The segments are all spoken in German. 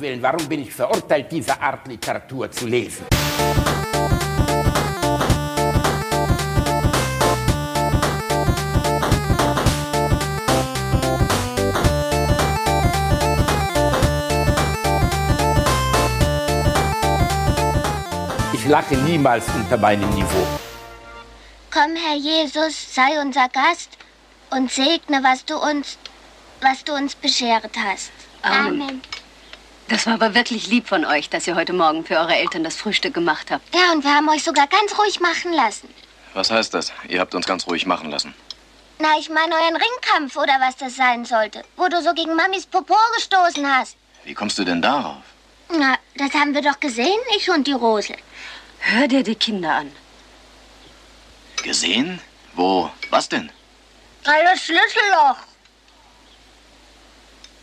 Gottes Willen, warum bin ich verurteilt, diese Art Literatur zu lesen? Ich lache niemals unter meinem Niveau. Komm, Herr Jesus, sei unser Gast und segne, was du uns, was du uns beschert hast. Amen. Das war aber wirklich lieb von euch, dass ihr heute Morgen für eure Eltern das Frühstück gemacht habt. Ja, und wir haben euch sogar ganz ruhig machen lassen. Was heißt das? Ihr habt uns ganz ruhig machen lassen. Na, ich meine euren Ringkampf oder was das sein sollte, wo du so gegen Mamis Popo gestoßen hast. Wie kommst du denn darauf? Na, das haben wir doch gesehen, ich und die Rosel. Hör dir die Kinder an. Gesehen? Wo? Was denn? Alles Schlüsselloch.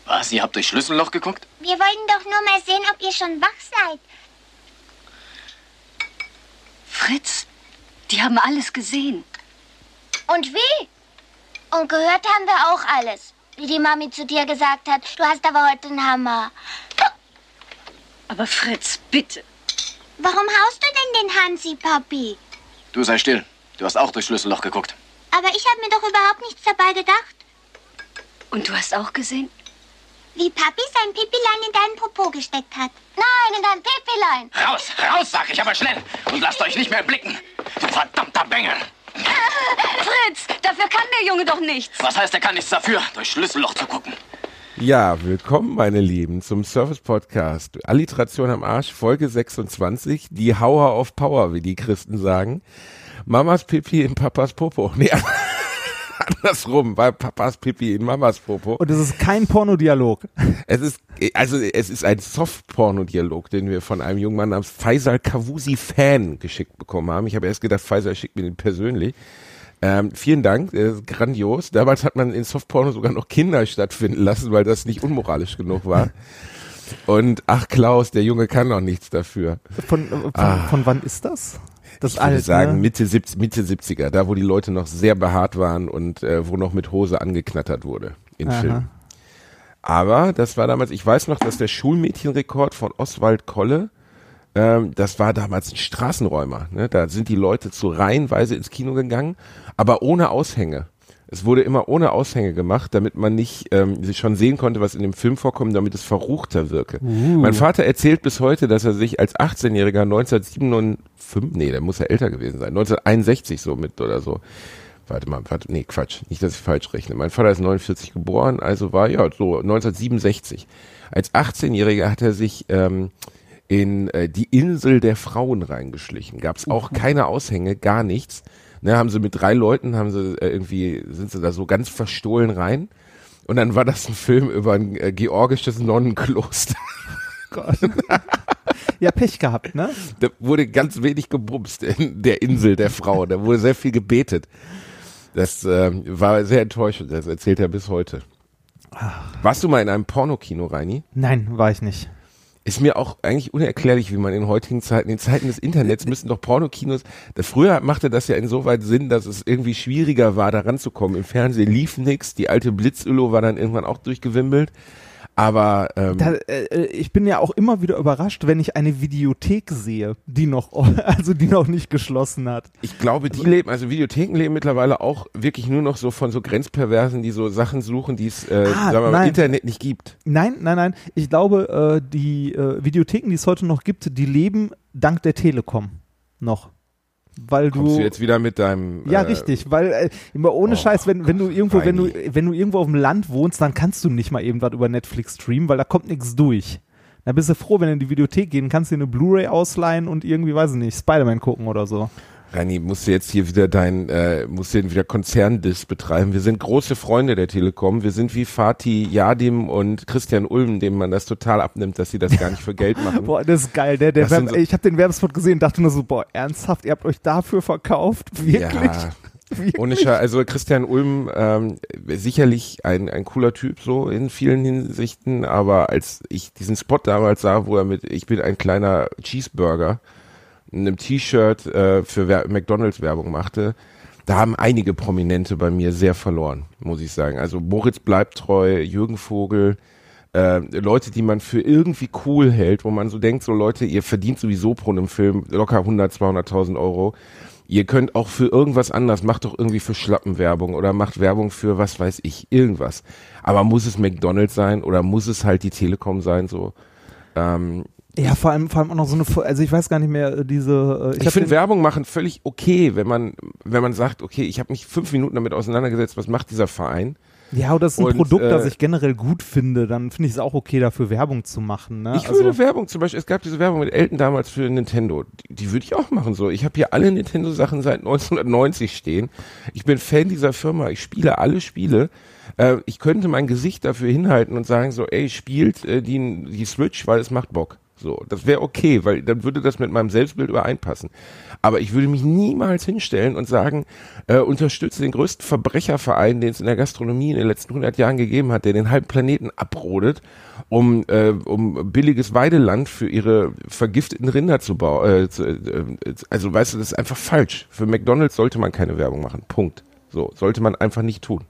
Was? Ihr habt durch Schlüsselloch geguckt? Wir wollten doch nur mal sehen, ob ihr schon wach seid. Fritz, die haben alles gesehen. Und wie? Und gehört haben wir auch alles. Wie die Mami zu dir gesagt hat, du hast aber heute einen Hammer. Aber Fritz, bitte. Warum haust du denn den Hansi, Papi? Du sei still. Du hast auch durch Schlüsselloch geguckt. Aber ich habe mir doch überhaupt nichts dabei gedacht. Und du hast auch gesehen? Wie Papi sein Pipilein in deinen Popo gesteckt hat. Nein, in dein Pipilein. Raus, raus, sag ich aber schnell. Und lasst euch nicht mehr blicken. Du verdammter Bengel. Fritz, dafür kann der Junge doch nichts. Was heißt, er kann nichts dafür, durch Schlüsselloch zu gucken? Ja, willkommen, meine Lieben, zum Service Podcast. Alliteration am Arsch, Folge 26, die Hauer of Power, wie die Christen sagen. Mamas Pipi in Papas Popo. Nee, andersrum, bei Papas Pipi in Mamas Popo. Und es ist kein Pornodialog. Es ist, also es ist ein Soft-Porno-Dialog, den wir von einem jungen Mann namens Faisal Kavusi Fan geschickt bekommen haben. Ich habe erst gedacht, Faisal schickt mir den persönlich. Ähm, vielen Dank, grandios. Damals hat man in Softporno sogar noch Kinder stattfinden lassen, weil das nicht unmoralisch genug war. Und ach Klaus, der Junge kann noch nichts dafür. Von, von, Ah. von wann ist das? Das ich würde alt, sagen ne? Mitte, 70, Mitte 70er, da wo die Leute noch sehr behaart waren und äh, wo noch mit Hose angeknattert wurde in Aha. Filmen. Aber das war damals, ich weiß noch, dass der Schulmädchenrekord von Oswald Kolle, ähm, das war damals ein Straßenräumer. Ne? Da sind die Leute zu reihenweise ins Kino gegangen, aber ohne Aushänge. Es wurde immer ohne Aushänge gemacht, damit man nicht ähm, sich schon sehen konnte, was in dem Film vorkommt, damit es verruchter wirke. Mein Vater erzählt bis heute, dass er sich als 18-Jähriger 1957, nee, der muss ja älter gewesen sein, 1961 so mit oder so. Warte mal, warte, nee, Quatsch, nicht, dass ich falsch rechne. Mein Vater ist 49 geboren, also war ja so 1967. Als 18-Jähriger hat er sich ähm, in äh, die Insel der Frauen reingeschlichen. Gab es auch keine Aushänge, gar nichts. Ne, haben sie mit drei Leuten, haben sie äh, irgendwie, sind sie da so ganz verstohlen rein. Und dann war das ein Film über ein äh, georgisches Nonnenkloster. Gott. ja, Pech gehabt, ne? Da wurde ganz wenig gebumst in der Insel der Frauen. Da wurde sehr viel gebetet. Das ähm, war sehr enttäuschend. Das erzählt er bis heute. Warst du mal in einem Pornokino, Reini? Nein, war ich nicht. Ist mir auch eigentlich unerklärlich, wie man in heutigen Zeiten, in Zeiten des Internets müssen doch Pornokinos, da früher machte das ja insoweit Sinn, dass es irgendwie schwieriger war, da ranzukommen. Im Fernsehen lief nix, die alte Blitzüllo war dann irgendwann auch durchgewimmelt. Aber ähm, Da, äh, ich bin ja auch immer wieder überrascht, wenn ich eine Videothek sehe, die noch, also die noch nicht geschlossen hat. ich glaube, die leben, also Videotheken leben mittlerweile auch wirklich nur noch so von so Grenzperversen, die so Sachen suchen, die es äh, Ah, sagen wir mal, im. Internet nicht gibt. Nein, nein, nein. Ich glaube, äh, die äh, Videotheken, die es heute noch gibt, die leben dank der Telekom noch. Weil Kommst du, du jetzt wieder mit deinem Ja, äh, richtig, weil äh, immer ohne oh, Scheiß, wenn, wenn du irgendwo, wenn du, wenn du irgendwo auf dem Land wohnst, dann kannst du nicht mal irgendwas über Netflix streamen, weil da kommt nichts durch. Da bist du froh, wenn du in die Videothek gehen kannst, dir eine Blu-ray ausleihen und irgendwie, weiß ich nicht, Spider-Man gucken oder so. Rani, musst du jetzt hier wieder dein, äh, musst du wieder Konzerndiss betreiben. Wir sind große Freunde der Telekom. Wir sind wie Fatih Yadim und Christian Ulm, dem man das total abnimmt, dass sie das gar nicht für Geld machen. Boah, das ist geil. Der, der sind Werbe- so- ich habe den Werbespot gesehen und dachte nur so, boah, ernsthaft, ihr habt euch dafür verkauft? Wirklich? Ja, Wirklich? ohne Scheiß. Also Christian Ulm, ähm, sicherlich ein, ein cooler Typ so in vielen Hinsichten, aber als ich diesen Spot damals sah, wo er mit, ich bin ein kleiner Cheeseburger, einem T-Shirt äh, für McDonalds Werbung machte, da haben einige Prominente bei mir sehr verloren, muss ich sagen. Also Moritz bleibt treu, Jürgen Vogel, äh, Leute, die man für irgendwie cool hält, wo man so denkt, so Leute, ihr verdient sowieso pro einem Film locker 100, 200.000 Euro. Ihr könnt auch für irgendwas anders, macht doch irgendwie für Schlappenwerbung oder macht Werbung für was weiß ich, irgendwas. Aber muss es McDonald's sein oder muss es halt die Telekom sein, so? Ähm, Ja, vor allem, vor allem auch noch so eine, also ich weiß gar nicht mehr, äh, diese, äh, ich hab finde Werbung machen völlig okay, wenn man, wenn man sagt, okay, ich habe mich fünf Minuten damit auseinandergesetzt, was macht dieser Verein? ja, oder das ist ein und, Produkt, das äh, ich generell gut finde, dann finde ich es auch okay, dafür Werbung zu machen, ne? Ich also, würde Werbung zum Beispiel, es gab diese Werbung mit Elton damals für Nintendo, die, die würde ich auch machen so. Ich habe hier alle Nintendo-Sachen seit 1990 stehen. Ich bin Fan dieser Firma, ich spiele alle Spiele. Äh, ich könnte mein Gesicht dafür hinhalten und sagen so, ey, spielt äh, die, die Switch, weil es macht Bock. So, das wäre okay, weil dann würde das mit meinem Selbstbild übereinpassen. Aber ich würde mich niemals hinstellen und sagen, äh, unterstütze den größten Verbrecherverein, den es in der Gastronomie in den letzten 100 Jahren gegeben hat, der den halben Planeten abrodet, um, äh, um billiges Weideland für ihre vergifteten Rinder zu bauen. Äh, zu, äh, also weißt du, das ist einfach falsch. Für McDonald's sollte man keine Werbung machen. Punkt. So, sollte man einfach nicht tun.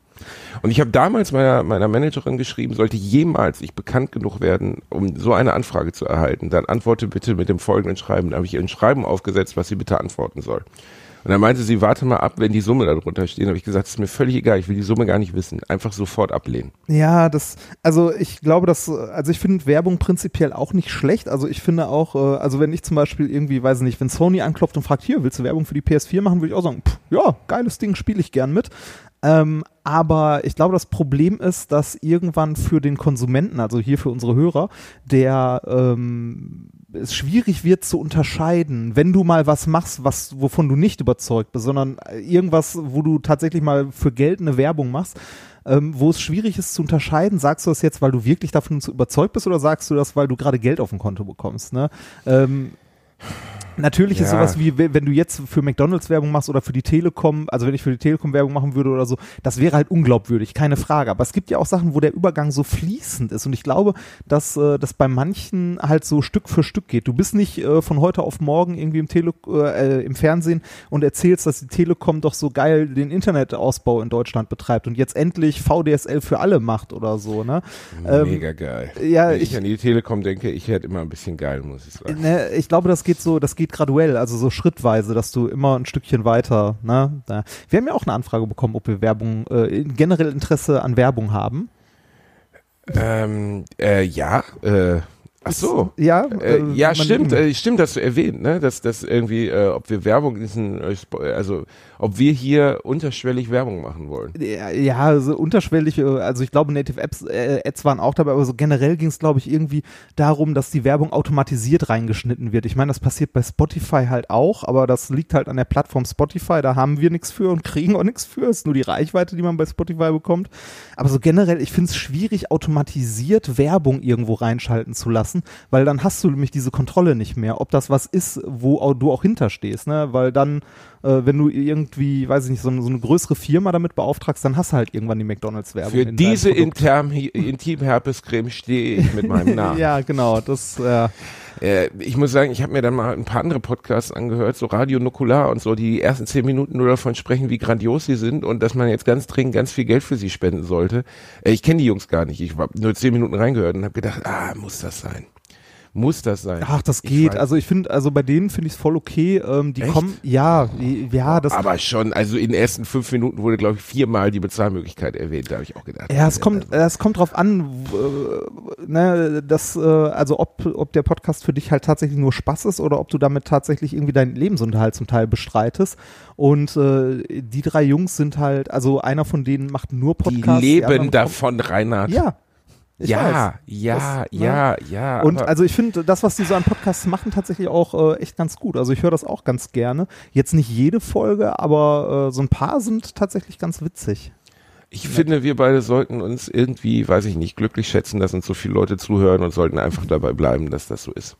Und ich habe damals meiner, meiner Managerin geschrieben, sollte jemals ich bekannt genug werden, um so eine Anfrage zu erhalten, dann antworte bitte mit dem folgenden Schreiben. Da habe ich ihr ein Schreiben aufgesetzt, was sie bitte antworten soll. Und dann meinte sie, warte mal ab, wenn die Summe darunter steht. Da habe ich gesagt, ist mir völlig egal, ich will die Summe gar nicht wissen. Einfach sofort ablehnen. Ja, das, also ich glaube, dass, also ich finde Werbung prinzipiell auch nicht schlecht. Also ich finde auch, äh, also wenn ich zum Beispiel irgendwie, weiß nicht, wenn Sony anklopft und fragt, hier, willst du Werbung für die PS4 machen, würde ich auch sagen, pff, ja, geiles Ding, spiele ich gern mit. Ähm, aber ich glaube, das Problem ist, dass irgendwann für den Konsumenten, also hier für unsere Hörer, der ähm, es schwierig wird zu unterscheiden, wenn du mal was machst, was wovon du nicht überzeugt bist, sondern irgendwas, wo du tatsächlich mal für Geld eine Werbung machst, ähm, wo es schwierig ist zu unterscheiden, sagst du das jetzt, weil du wirklich davon überzeugt bist oder sagst du das, weil du gerade Geld auf dem Konto bekommst? Ne? Ähm, Natürlich ist Ja. sowas wie, wenn du jetzt für McDonalds Werbung machst oder für die Telekom, also wenn ich für die Telekom Werbung machen würde oder so, das wäre halt unglaubwürdig, keine Frage. Aber es gibt ja auch Sachen, wo der Übergang so fließend ist. Und ich glaube, dass äh, das bei manchen halt so Stück für Stück geht. Du bist nicht äh, von heute auf morgen irgendwie im, Tele äh, im Fernsehen und erzählst, dass die Telekom doch so geil den Internetausbau in Deutschland betreibt und jetzt endlich VDSL für alle macht oder so. Ne? Ähm, Mega geil. ja, Wenn ich, ich- an die Telekom denke, ich hätte immer ein bisschen geil, muss ich sagen. Ne, ich glaube, das geht so, das geht graduell, also so schrittweise, dass du immer ein Stückchen weiter, ne? Wir haben ja auch eine Anfrage bekommen, ob wir Werbung, äh, generell Interesse an Werbung haben. Ähm, äh, ja, äh, ach so. Ja, Äh, äh, ja, stimmt, äh, stimmt, dass du erwähnt, ne, dass das irgendwie, äh, ob wir Werbung in diesen, äh, also ob wir hier unterschwellig Werbung machen wollen. Ja, ja, so unterschwellig, äh, also ich glaube, Native Apps, äh, Ads waren auch dabei, aber so generell ging es, glaube ich, irgendwie darum, dass die Werbung automatisiert reingeschnitten wird. Ich meine, das passiert bei Spotify halt auch, aber das liegt halt an der Plattform Spotify, da haben wir nichts für und kriegen auch nichts für. Es ist nur die Reichweite, die man bei Spotify bekommt. Aber so generell, ich finde es schwierig, automatisiert Werbung irgendwo reinschalten zu lassen, weil dann hast du nämlich diese Kontrolle nicht mehr, ob das was ist, wo du auch hinterstehst, ne? Weil dann äh, wenn du irgendwie, weiß ich nicht, so, eine- so eine größere Firma damit beauftragst, dann hast du halt irgendwann die McDonalds-Werbung. Für in diese Intimherpescreme stehe ich mit meinem Namen. ja, genau, das, äh, Äh, ich muss sagen, ich habe mir dann mal ein paar andere Podcasts angehört, so Radio Nukular und so, die die ersten zehn Minuten nur davon sprechen, wie grandios sie sind und dass man jetzt ganz dringend ganz viel Geld für sie spenden sollte. Äh, ich kenne die Jungs gar nicht. Ich habe nur zehn Minuten reingehört und habe gedacht, ah, muss das sein? Muss das sein? ach, das Ich geht. weiß- Also ich finde, also bei denen finde ich es voll okay. Ähm, die Echt? kommen, ja, die- ja, das, aber schon, also in den ersten fünf Minuten wurde, glaube ich, viermal die Bezahlmöglichkeit erwähnt. Da habe ich auch gedacht. Ja, es kommt, es kommt drauf an, äh, ne, dass, äh, also ob, ob der Podcast für dich halt tatsächlich nur Spaß ist oder ob du damit tatsächlich irgendwie deinen Lebensunterhalt zum Teil bestreitest. Und äh, die drei Jungs sind halt, also einer von denen macht nur Die Podcasts. leben anderen davon, Reinhard. Ja. Ich ja, weiß. ja, Das, ne? ja, ja. Und also ich finde, das, was die so an Podcasts machen, tatsächlich auch äh, echt ganz gut. Also ich höre das auch ganz gerne. Jetzt nicht jede Folge, aber äh, so ein paar sind tatsächlich ganz witzig. Ich finde, wir beide sollten uns irgendwie, weiß ich nicht, glücklich schätzen, dass uns so viele Leute zuhören und sollten einfach dabei bleiben, dass das so ist.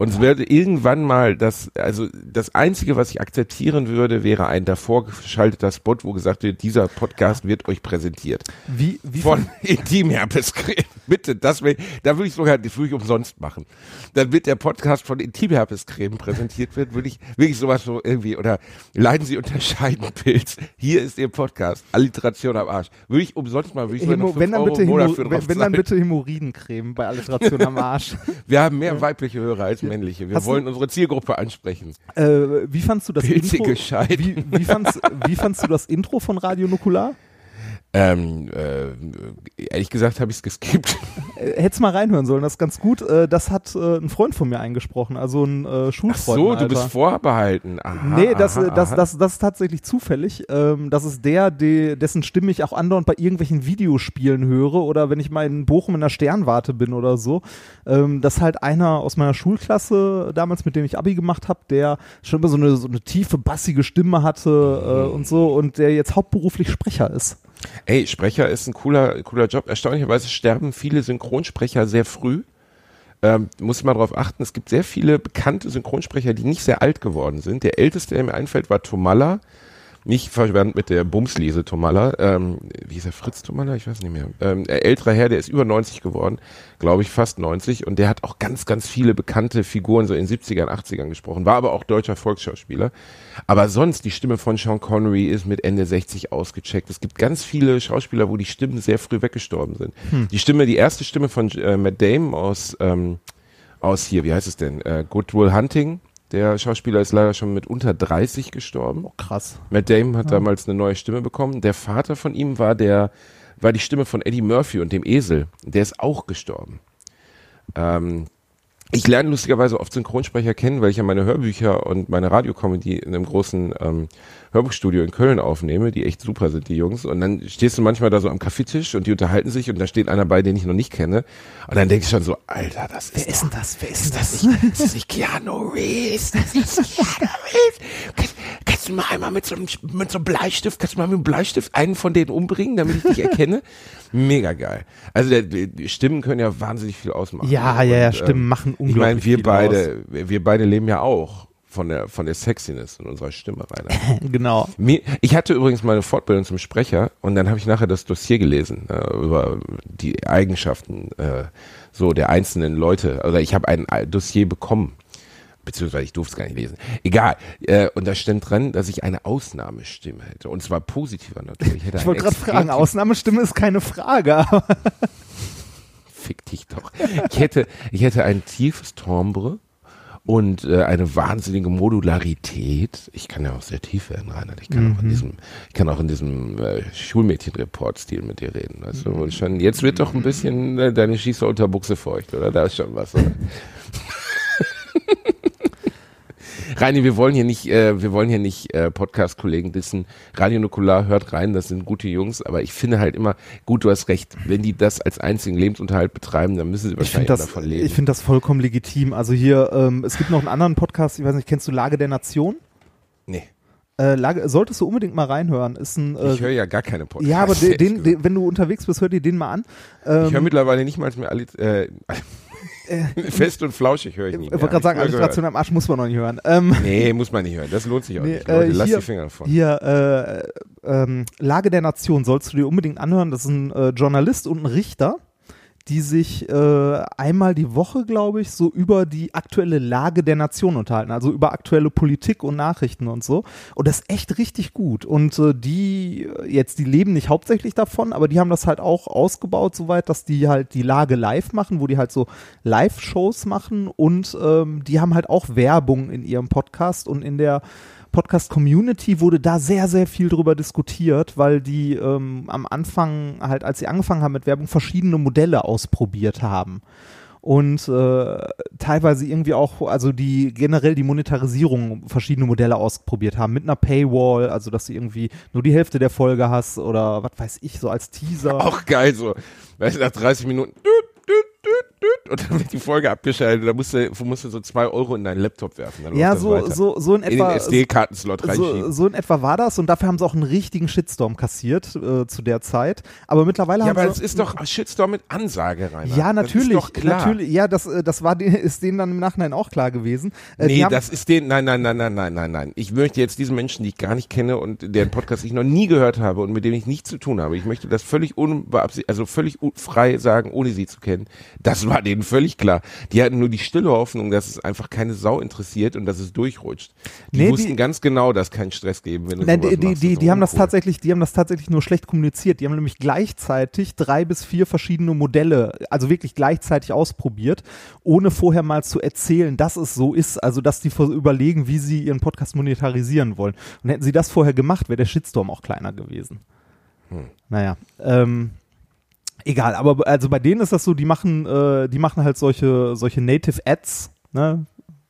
Und es werde irgendwann mal das, also das Einzige, was ich akzeptieren würde, wäre ein davor geschalteter Spot, wo gesagt wird, dieser Podcast wird euch präsentiert. Wie, wie Von Intimherpescreme. Bitte, das will, da würde ich sogar, das würde ich umsonst machen. Dann wird der Podcast von Intimherpescreme präsentiert wird, würde ich wirklich sowas so irgendwie, oder leiden Sie unter Scheidenpilz. Hier ist Ihr Podcast. Alliteration am Arsch. Würde ich umsonst mal, würde ich Hämo, wenn, dann Euro bitte für wenn, wenn dann bitte Hämorrhoidencreme bei Alliteration am Arsch. Wir haben mehr weibliche Hörer als männliche. Wir Hast du- wollen unsere Zielgruppe ansprechen. Äh, wie fandst du das Pilzige Intro? Wie, wie, fandst, wie fandst du das Intro von Radio Nukular? Ähm, äh, ehrlich gesagt habe ich es geskippt. Äh, hättest mal reinhören sollen, das ist ganz gut. Äh, das hat äh, ein Freund von mir eingesprochen, also ein äh, Ach Schulfreund. so, du bist vorbehalten. Aha, Nee, das, aha, das, das, das ist tatsächlich zufällig. Ähm, das ist der, de, dessen Stimme ich auch andauernd bei irgendwelchen Videospielen höre oder wenn ich mal in Bochum in der Sternwarte bin oder so. Ähm, das ist halt einer aus meiner Schulklasse damals, mit dem ich Abi gemacht habe, der schon immer so eine, so eine tiefe, bassige Stimme hatte und so und der jetzt hauptberuflich Sprecher ist. Ey, Sprecher ist ein cooler, cooler Job. Erstaunlicherweise sterben viele Synchronsprecher sehr früh. Ähm, muss man darauf achten, es gibt sehr viele bekannte Synchronsprecher, die nicht sehr alt geworden sind. Der älteste, der mir einfällt, war Tomalla. Nicht verwandt mit der Bumslese Tomalla. Ähm, wie hieß er? Fritz Tomalla? Ich weiß nicht mehr. Ähm, ein älterer Herr, der ist über 90 geworden. Glaube ich, fast 90. Und der hat auch ganz, ganz viele bekannte Figuren so in den 70ern, 80ern gesprochen. War aber auch deutscher Volksschauspieler. Aber sonst, die Stimme von Sean Connery ist mit Ende 60 ausgecheckt. Es gibt ganz viele Schauspieler, wo die Stimmen sehr früh weggestorben sind. Die Stimme, die erste Stimme von äh, Matt Damon aus, ähm, aus hier, wie heißt es denn? Äh, Good Will Hunting. Der Schauspieler ist leider schon mit unter 30 gestorben. Krass. Matt Damon hat damals eine neue Stimme bekommen. Der Vater von ihm war der, war die Stimme von Eddie Murphy und dem Esel. Der ist auch gestorben. Ähm, ich lerne lustigerweise oft Synchronsprecher kennen, weil ich ja meine Hörbücher und meine Radiocomedy in einem großen ähm, Hörbuchstudio in Köln aufnehme, die echt super sind, die Jungs. Und dann stehst du manchmal da so am Kaffeetisch und die unterhalten sich und da steht einer bei, den ich noch nicht kenne. Und dann denke ich schon so, Alter, das ist Wer ist denn das? Wer ist das das? nicht, ist das nicht Keanu Reeves? Das ist Keanu Reeves. Du mal einmal mit so, einem, mit so einem Bleistift, kannst du mal mit einem Bleistift einen von denen umbringen, damit ich dich erkenne? Mega geil. Also der, Stimmen können ja wahnsinnig viel ausmachen. Ja, ja, ja, Und, Stimmen machen Ich meine, unglaublich wir viel beide, wir wir beide leben ja auch von der, von der Sexiness in unserer Stimme, Rainer. Genau. Mir, ich hatte übrigens mal eine Fortbildung zum Sprecher und dann habe ich nachher das Dossier gelesen äh, über die Eigenschaften äh, so der einzelnen Leute. Also ich habe ein Dossier bekommen, beziehungsweise ich durfte es gar nicht lesen. Egal. Äh, und da stand dran, dass ich eine Ausnahmestimme hätte und zwar positiver hätte Ich eine wollte gerade fragen, Ausnahmestimme ist keine Frage. Fick dich doch. Ich hätte, ich hätte ein tiefes Timbre und äh, eine wahnsinnige Modularität. Ich kann ja auch sehr tief werden, Reinhard. Ich kann auch in diesem, ich kann auch in diesem äh, Schulmädchen-Report-Stil mit dir reden. Weißt du, und schon, jetzt wird doch ein bisschen äh, deine Schießer unter Buchse feucht, oder? Da ist schon was, oder? Reini, wir wollen hier nicht, äh, wir wollen hier nicht äh, Podcast-Kollegen dissen. Radio Nukular hört rein, das sind gute Jungs, aber ich finde halt immer, gut, du hast recht, wenn die das als einzigen Lebensunterhalt betreiben, dann müssen sie wahrscheinlich das, davon leben. ich finde das vollkommen legitim. Also hier, ähm, es gibt noch einen anderen Podcast, ich weiß nicht, kennst du Lage der Nation? nee, Äh, Lage, solltest du unbedingt mal reinhören. Ist ein, äh, ich höre ja gar keine Podcasts. ja, aber den, den, den, wenn du unterwegs bist, hör dir den mal an. Ähm, ich höre mittlerweile nicht mal mehr alle, äh, fest und flauschig höre ich ich nicht wollte mehr. gerade sagen, ich Alliteration am Arsch muss man noch nicht hören. Ähm. Nee, muss man nicht hören. Das lohnt sich auch Nee, nicht. Leute, äh, lass hier- die Finger davon. Hier, äh, ähm, Lage der Nation sollst du dir unbedingt anhören. Das ist ein äh, Journalist und ein Richter, die sich äh, einmal die Woche, glaube ich, so über die aktuelle Lage der Nation unterhalten, also über aktuelle Politik und Nachrichten und so. Und das ist echt richtig gut. Und äh, die äh, jetzt, die leben nicht hauptsächlich davon, aber die haben das halt auch ausgebaut, soweit, dass die halt die Lage live machen, wo die halt so Live-Shows machen und ähm, die haben halt auch Werbung in ihrem Podcast und in der Podcast-Community wurde da sehr, sehr viel drüber diskutiert, weil die ähm, am Anfang halt, als sie angefangen haben mit Werbung, verschiedene Modelle ausprobiert haben. Und äh, teilweise irgendwie auch, also die generell die Monetarisierung verschiedene Modelle ausprobiert haben, mit einer Paywall, also dass du irgendwie nur die Hälfte der Folge hast oder was weiß ich, so als Teaser. Auch geil so. Weißt du, nach 30 Minuten düt, düt, düt, und dann wird die Folge abgeschaltet. Da musst du, musst du so zwei Euro in deinen Laptop werfen. Dann Ja, so, weiter. so, so in in etwa. den SD-Kartenslot so, so in etwa war das und dafür haben sie auch einen richtigen Shitstorm kassiert äh, zu der Zeit. Aber mittlerweile ja, haben aber sie, es ist doch Shitstorm mit Ansage, Rainer. Ja, natürlich, Das ist doch klar. natürlich. Ja, das, äh, das war ist denen dann im Nachhinein auch klar gewesen. Äh, Nee, das ist den, nein, nein, nein, nein, nein, nein, nein. Ich möchte jetzt diesen Menschen, die ich gar nicht kenne und deren Podcast ich noch nie gehört habe und mit denen ich nichts zu tun habe, ich möchte das völlig unbeabsichtigt, also völlig frei sagen, ohne sie zu kennen. Das war denen völlig klar. Die hatten nur die stille Hoffnung, dass es einfach keine Sau interessiert und dass es durchrutscht. Die Nee, die- wussten ganz genau, dass kein Stress geben, wenn du Nein, die, die, die, die haben das tatsächlich, die haben das tatsächlich nur schlecht kommuniziert. Die haben nämlich gleichzeitig drei bis vier verschiedene Modelle, also wirklich gleichzeitig ausprobiert, ohne vorher mal zu erzählen, dass es so ist, also dass die überlegen, wie sie ihren Podcast monetarisieren wollen. Und hätten sie das vorher gemacht, wäre der Shitstorm auch kleiner gewesen. Naja, ähm, egal, aber also bei denen ist das so, die machen, äh, die machen halt solche, solche Native Ads, ne?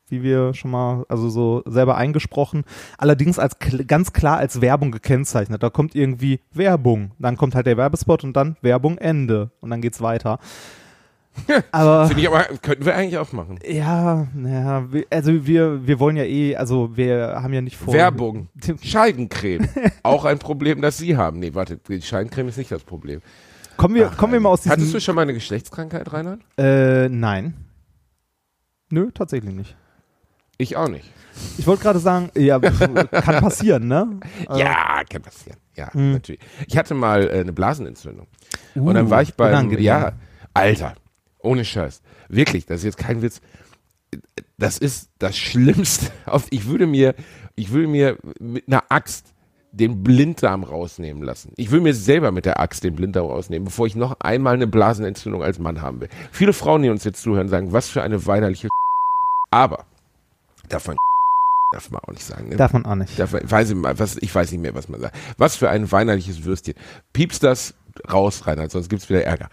Wie wir schon mal, also so selber eingesprochen, allerdings als ganz klar als Werbung gekennzeichnet. Da kommt irgendwie Werbung, dann kommt halt der Werbespot und dann Werbung Ende und dann geht's weiter. Aber Finde ich aber, könnten wir eigentlich auch machen. ja, naja, also wir, wir wollen ja eh, also wir haben ja nicht vor. Werbung. Scheidencreme. auch ein Problem, das Sie haben. Nee, warte, die Scheidencreme ist nicht das Problem. Kommen wir, Ach, kommen wir mal aus diesem. Hattest du schon mal eine Geschlechtskrankheit, Reinhard? äh, nein. Nö, tatsächlich nicht. Ich auch nicht. Ich wollte gerade sagen, ja, kann passieren, ne? Äh, Ja, kann passieren. Ja, Hm. natürlich. Ich hatte mal äh, eine Blasenentzündung. und dann war ich beim, Uh, ja, Alter, ohne Scheiß. Wirklich, das ist jetzt kein Witz. Das ist das Schlimmste. Auf, ich würde mir, ich würde mir mit einer Axt den Blinddarm rausnehmen lassen. Ich will mir selber mit der Axt den Blinddarm rausnehmen, bevor ich noch einmal eine Blasenentzündung als Mann haben will. Viele Frauen, die uns jetzt zuhören, sagen, was für eine weinerliche Aber davon darf man auch nicht sagen. Ne? Darf man auch nicht. Da weiß ich, was, ich weiß nicht mehr, was man sagt. Was für ein weinerliches Würstchen. Piepst das raus, Reinhard, sonst gibt's wieder Ärger.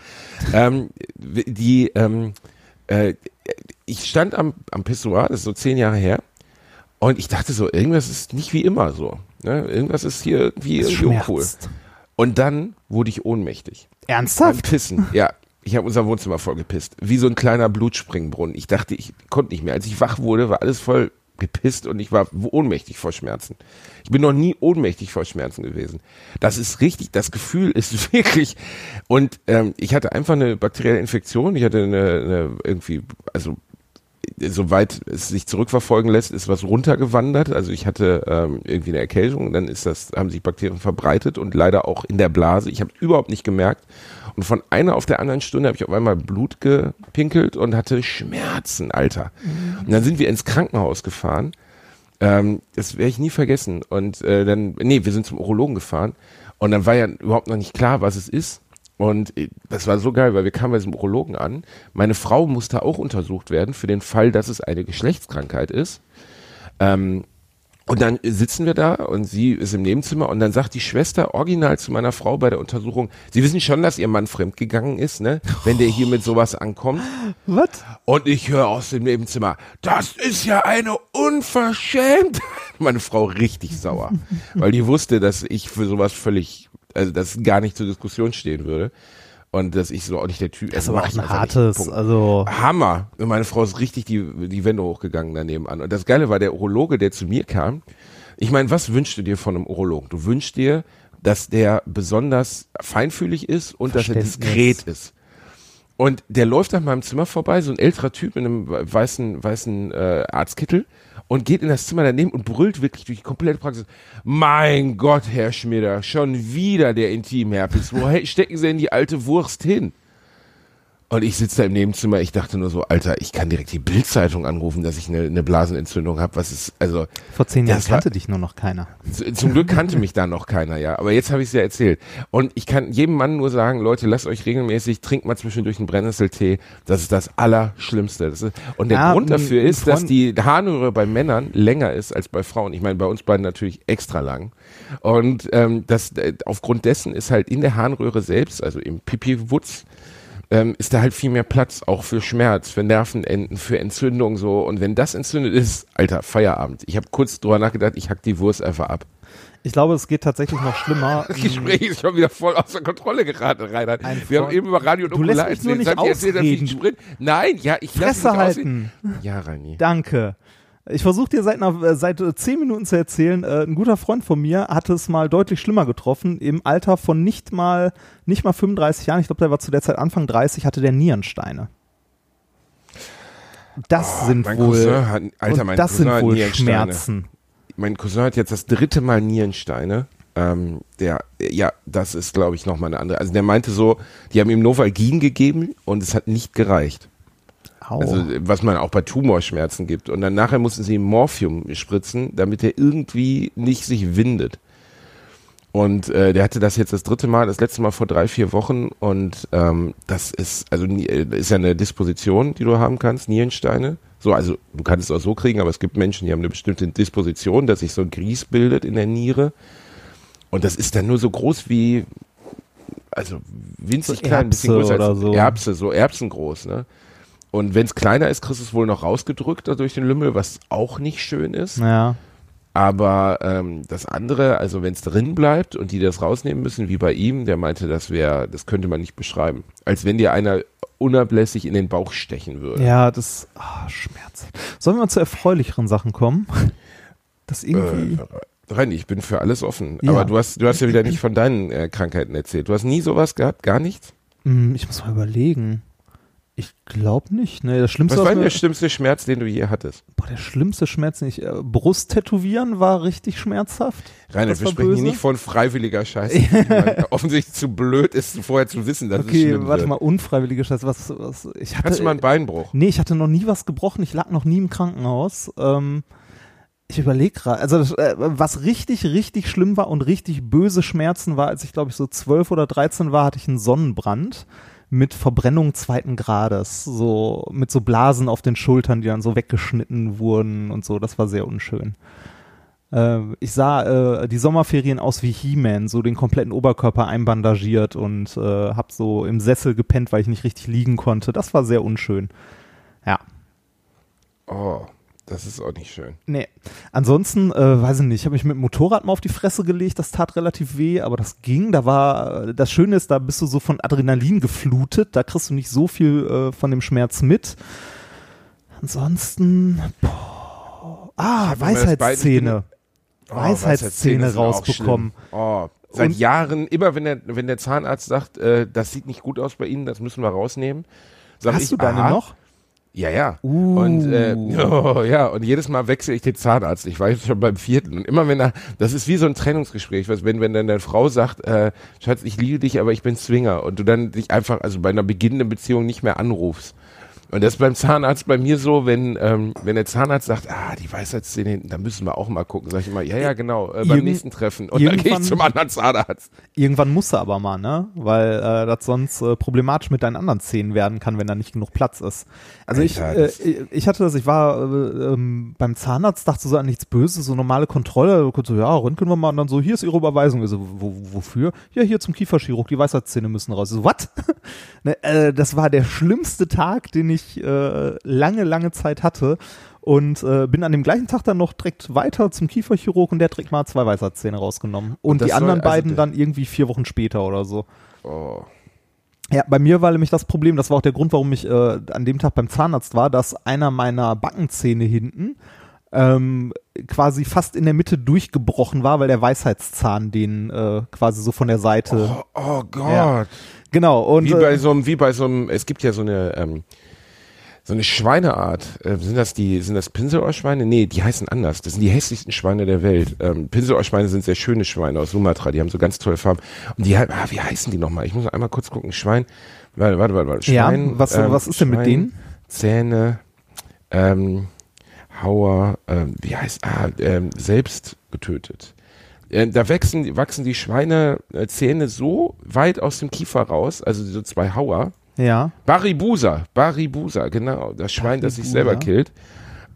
ähm, die, ähm, äh, ich stand am, am Pissoir, das ist so zehn Jahre her, und ich dachte so, irgendwas ist nicht wie immer so. Ne? Irgendwas ist hier irgendwie, irgendwie uncool. Und dann wurde ich ohnmächtig. Beim Ernsthaft? Pissen, ja. Ich habe unser Wohnzimmer voll gepisst. Wie so ein kleiner Blutspringbrunnen. Ich dachte, ich konnte nicht mehr. Als ich wach wurde, war alles voll gepisst und ich war ohnmächtig vor Schmerzen. Ich bin noch nie ohnmächtig vor Schmerzen gewesen. Das ist richtig, das Gefühl ist wirklich. Und ähm, ich hatte einfach eine bakterielle Infektion. Ich hatte eine, eine irgendwie, also soweit es sich zurückverfolgen lässt, ist was runtergewandert. Also ich hatte ähm, irgendwie eine Erkältung, dann ist das, haben sich Bakterien verbreitet und leider auch in der Blase. Ich habe überhaupt nicht gemerkt. Und von einer auf der anderen Stunde habe ich auf einmal Blut gepinkelt und hatte Schmerzen, Alter. Und dann sind wir ins Krankenhaus gefahren. Ähm, das werde ich nie vergessen. Und äh, dann, nee, wir sind zum Urologen gefahren. Und dann war ja überhaupt noch nicht klar, was es ist. Und äh, das war so geil, weil wir kamen bei diesem Urologen an. Meine Frau musste auch untersucht werden für den Fall, dass es eine Geschlechtskrankheit ist. Ähm, und dann sitzen wir da und sie ist im Nebenzimmer und dann sagt die Schwester original zu meiner Frau bei der Untersuchung, Sie wissen schon, dass Ihr Mann fremdgegangen ist, ne? Wenn der hier mit sowas ankommt. Was? Und ich höre aus dem Nebenzimmer, das ist ja eine Unverschämtheit. Meine Frau richtig sauer, weil die wusste, dass ich für sowas völlig, also das gar nicht zur Diskussion stehen würde. Und dass ich so auch nicht der Typ. Das ist also aber auch ein nicht. hartes, Punkt. also. Hammer. Und meine Frau ist richtig die, die Wände hochgegangen daneben an. Und das Geile war der Urologe, der zu mir kam. Ich meine, was wünschst du dir von einem Urologen? Du wünschst dir, dass der besonders feinfühlig ist und dass er diskret ist. Und der läuft an meinem Zimmer vorbei, so ein älterer Typ in einem weißen, weißen äh, Arztkittel und geht in das Zimmer daneben und brüllt wirklich durch die komplette Praxis. Mein Gott, Herr Schmieder, schon wieder der Intimherpes. Wo stecken Sie denn die alte Wurst hin? Und ich sitze da im Nebenzimmer, ich dachte nur so, Alter, ich kann direkt die Bildzeitung anrufen, dass ich eine, eine Blasenentzündung habe. Was ist, also Vor zehn Jahren war- kannte dich nur noch keiner. Zum Glück kannte mich da noch keiner, ja. Aber jetzt habe ich es ja erzählt. Und ich kann jedem Mann nur sagen, Leute, lasst euch regelmäßig, trinkt mal zwischendurch einen Brennnesseltee. Das ist das Allerschlimmste. Das ist, und der Ja, Grund dafür ist, dass die Harnröhre bei Männern länger ist als bei Frauen. Ich meine, bei uns beiden natürlich extra lang. Und ähm, das, äh, aufgrund dessen ist halt in der Harnröhre selbst, also im Pipi-Wutz, ähm, ist da halt viel mehr Platz, auch für Schmerz, für Nervenenden, für Entzündung so. Und wenn das entzündet ist, alter, Feierabend. Ich habe kurz drüber nachgedacht, ich hack die Wurst einfach ab. Ich glaube, es geht tatsächlich noch schlimmer. Das Gespräch ist schon wieder voll außer Kontrolle geraten, Reinhard. Ein Wir haben eben über Radio und Okular mich nur erzählt. nicht erzählt, dass ich. Sprint. Nein, ja, ich lasse dich halten. ausreden. Ja, Reini. Danke. Ich versuche dir seit, einer, äh, seit äh, zehn Minuten zu erzählen, äh, ein guter Freund von mir hatte es mal deutlich schlimmer getroffen. Im Alter von nicht mal, nicht mal 35 Jahren, ich glaube, der war zu der Zeit Anfang 30, hatte der Nierensteine. Das sind mein wohl, Cousin hat- Alter, mein das Cousin sind wohl. Schmerzen. Mein Cousin hat jetzt das dritte Mal Nierensteine. Ähm, der, ja, das ist, glaube ich, nochmal eine andere. Also der meinte so, die haben ihm Novalgin gegeben und es hat nicht gereicht. Au. Also was man auch bei Tumorschmerzen gibt. Und dann nachher mussten sie ihm Morphium spritzen, damit er irgendwie nicht sich windet. Und äh, der hatte das jetzt das dritte Mal, das letzte Mal vor drei, vier Wochen. Und ähm, das ist, also äh, ist ja eine Disposition, die du haben kannst, Nierensteine. So, also du kannst es auch so kriegen, aber es gibt Menschen, die haben eine bestimmte Disposition, dass sich so ein Grieß bildet in der Niere. Und das ist dann nur so groß wie, also winzig So klein, ein bisschen größer als so. Erbse, so Erbsengroß, ne? Und wenn es kleiner ist, kriegst du es wohl noch rausgedrückt durch den Lümmel, was auch nicht schön ist. ja. Aber ähm, das andere, also wenn es drin bleibt und die das rausnehmen müssen, wie bei ihm, der meinte, das wäre, das könnte man nicht beschreiben. Als wenn dir einer unablässig in den Bauch stechen würde. Ja, das ah, Schmerz. Sollen wir mal zu erfreulicheren Sachen kommen? Das irgendwie. Äh, Reini, ich bin für alles offen. Ja. Aber du hast, du hast ja wieder nicht von deinen äh, Krankheiten erzählt. Du hast nie sowas gehabt, gar nichts? Hm, ich muss mal überlegen. Ich glaube nicht. Ne, das Schlimmste, Was war denn der schlimmste Schmerz, den du je hattest? Boah, der schlimmste Schmerz nicht. Äh, Brust tätowieren war richtig schmerzhaft. Das wir sprechen hier böse? nicht von freiwilliger Scheiße. offensichtlich zu blöd ist, vorher zu wissen, dass es Okay, schlimm warte wird. mal, unfreiwillige Scheiße. Was, was, ich hatte, Hattest du mal einen Beinbruch? Nee, ich hatte noch nie was gebrochen. Ich lag noch nie im Krankenhaus. Ähm, ich überlege gerade, also das, äh, was richtig, richtig schlimm war und richtig böse Schmerzen war, als ich glaube ich so zwölf oder dreizehn war, hatte ich einen Sonnenbrand mit Verbrennung zweiten Grades, so mit so Blasen auf den Schultern, die dann so weggeschnitten wurden und so. Das war sehr unschön. Äh, ich sah äh, die Sommerferien aus wie He-Man, so den kompletten Oberkörper einbandagiert und äh, hab so im Sessel gepennt, weil ich nicht richtig liegen konnte. Das war sehr unschön. Ja. Oh, das ist auch nicht schön. Nee. Ansonsten, äh, weiß ich nicht, ich habe mich mit dem Motorrad mal auf die Fresse gelegt, das tat relativ weh, aber das ging. Da war, das Schöne ist, da bist du so von Adrenalin geflutet, da kriegst du nicht so viel äh, von dem Schmerz mit. Ansonsten, boah, ah, Weisheitszähne. Oh, Weisheitszähne rausbekommen. Oh, seit Und- Jahren, immer wenn der, wenn der Zahnarzt sagt, äh, das sieht nicht gut aus bei Ihnen, das müssen wir rausnehmen. Hast ich, du deine aha. noch? Ja, ja. Uh. Und äh, oh, ja, und jedes Mal wechsle ich den Zahnarzt. Ich war jetzt schon beim vierten. Und immer wenn er, das ist wie so ein Trennungsgespräch, was, wenn, wenn dann deine Frau sagt, äh, Schatz, ich liebe dich, aber ich bin Zwinger und du dann dich einfach, also bei einer beginnenden Beziehung nicht mehr anrufst. Und das ist beim Zahnarzt bei mir so, wenn, ähm, wenn der Zahnarzt sagt, ah, die Weisheitszähne hinten, da müssen wir auch mal gucken, sag ich immer, ja, ja, genau, äh, beim Irgend- nächsten Treffen. Und dann gehe ich zum anderen Zahnarzt. Irgendwann musst du aber mal, ne? Weil äh, das sonst äh, problematisch mit deinen anderen Zähnen werden kann, wenn da nicht genug Platz ist. Also ich, Alter, äh, das- ich, ich hatte das, ich war äh, ähm, beim Zahnarzt, dachte so an nichts Böses, so normale Kontrolle, so, ja, röntgen wir mal und dann so, hier ist Ihre Überweisung. Ich so, wo, wofür? Ja, hier zum Kieferchirurg, die Weisheitszähne müssen raus. Ich so, what? ne, äh, das war der schlimmste Tag, den ich äh, lange, lange Zeit hatte. Und äh, bin an dem gleichen Tag dann noch direkt weiter zum Kieferchirurg und der hat direkt mal zwei Weisheitszähne rausgenommen. Und, das die anderen also beiden dann irgendwie vier Wochen später oder so. Oh. Ja, bei mir war nämlich das Problem, das war auch der Grund, warum ich äh, an dem Tag beim Zahnarzt war, dass einer meiner Backenzähne hinten ähm, quasi fast in der Mitte durchgebrochen war, weil der Weisheitszahn den äh, quasi so von der Seite. Oh, oh Gott. Ja. Genau, und Wie bei äh, so einem, wie bei so einem, es gibt ja so eine, ähm, so eine Schweineart. Äh, sind das die, sind das Pinselohrschweine? Nee, die heißen anders. Das sind die hässlichsten Schweine der Welt. Ähm, Pinselohrschweine sind sehr schöne Schweine aus Sumatra. Die haben so ganz tolle Farben. Und die, ah, wie heißen die nochmal? Ich muss noch einmal kurz gucken. Schwein, warte, warte, warte. warte. Ja, Schwein, was- was ist denn mit denen? Zähne, ähm, Hauer, ähm, wie heißt, ah, ähm, selbst getötet. Äh, da wachsen, wachsen die Schweinezähne so weit aus dem Kiefer raus, also so zwei Hauer. Ja, Baribusa, Baribusa, genau, das Schwein, das sich Baribusa. selber killt.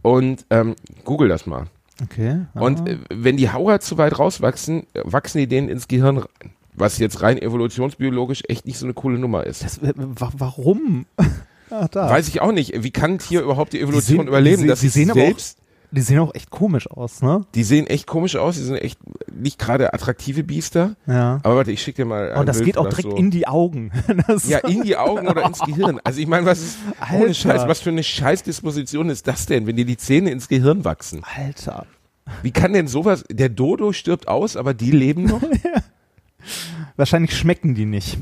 Und ähm, google das mal. okay. Und äh, wenn die Hauer zu weit rauswachsen, wachsen die denen ins Gehirn rein. Was jetzt rein evolutionsbiologisch echt nicht so eine coole Nummer ist. das, äh, wa warum? ah, da. Weiß ich auch nicht. Wie kann ein Tier überhaupt die Evolution sehen- überleben? se- dass es sehen selbst Die sehen auch echt komisch aus, ne? Die sehen echt komisch aus, die sind echt, nicht gerade attraktive Biester. Ja. Aber warte, ich schicke dir mal. Und das Bild, geht auch direkt so, in die Augen. Das Ja, in die Augen oder ins Gehirn. Also ich meine, was ist, ohne Alter. Scheiß, was für eine Scheißdisposition ist das denn, wenn dir die Zähne ins Gehirn wachsen? Alter. Wie kann denn sowas, der Dodo stirbt aus, aber die leben noch? Wahrscheinlich schmecken die nicht.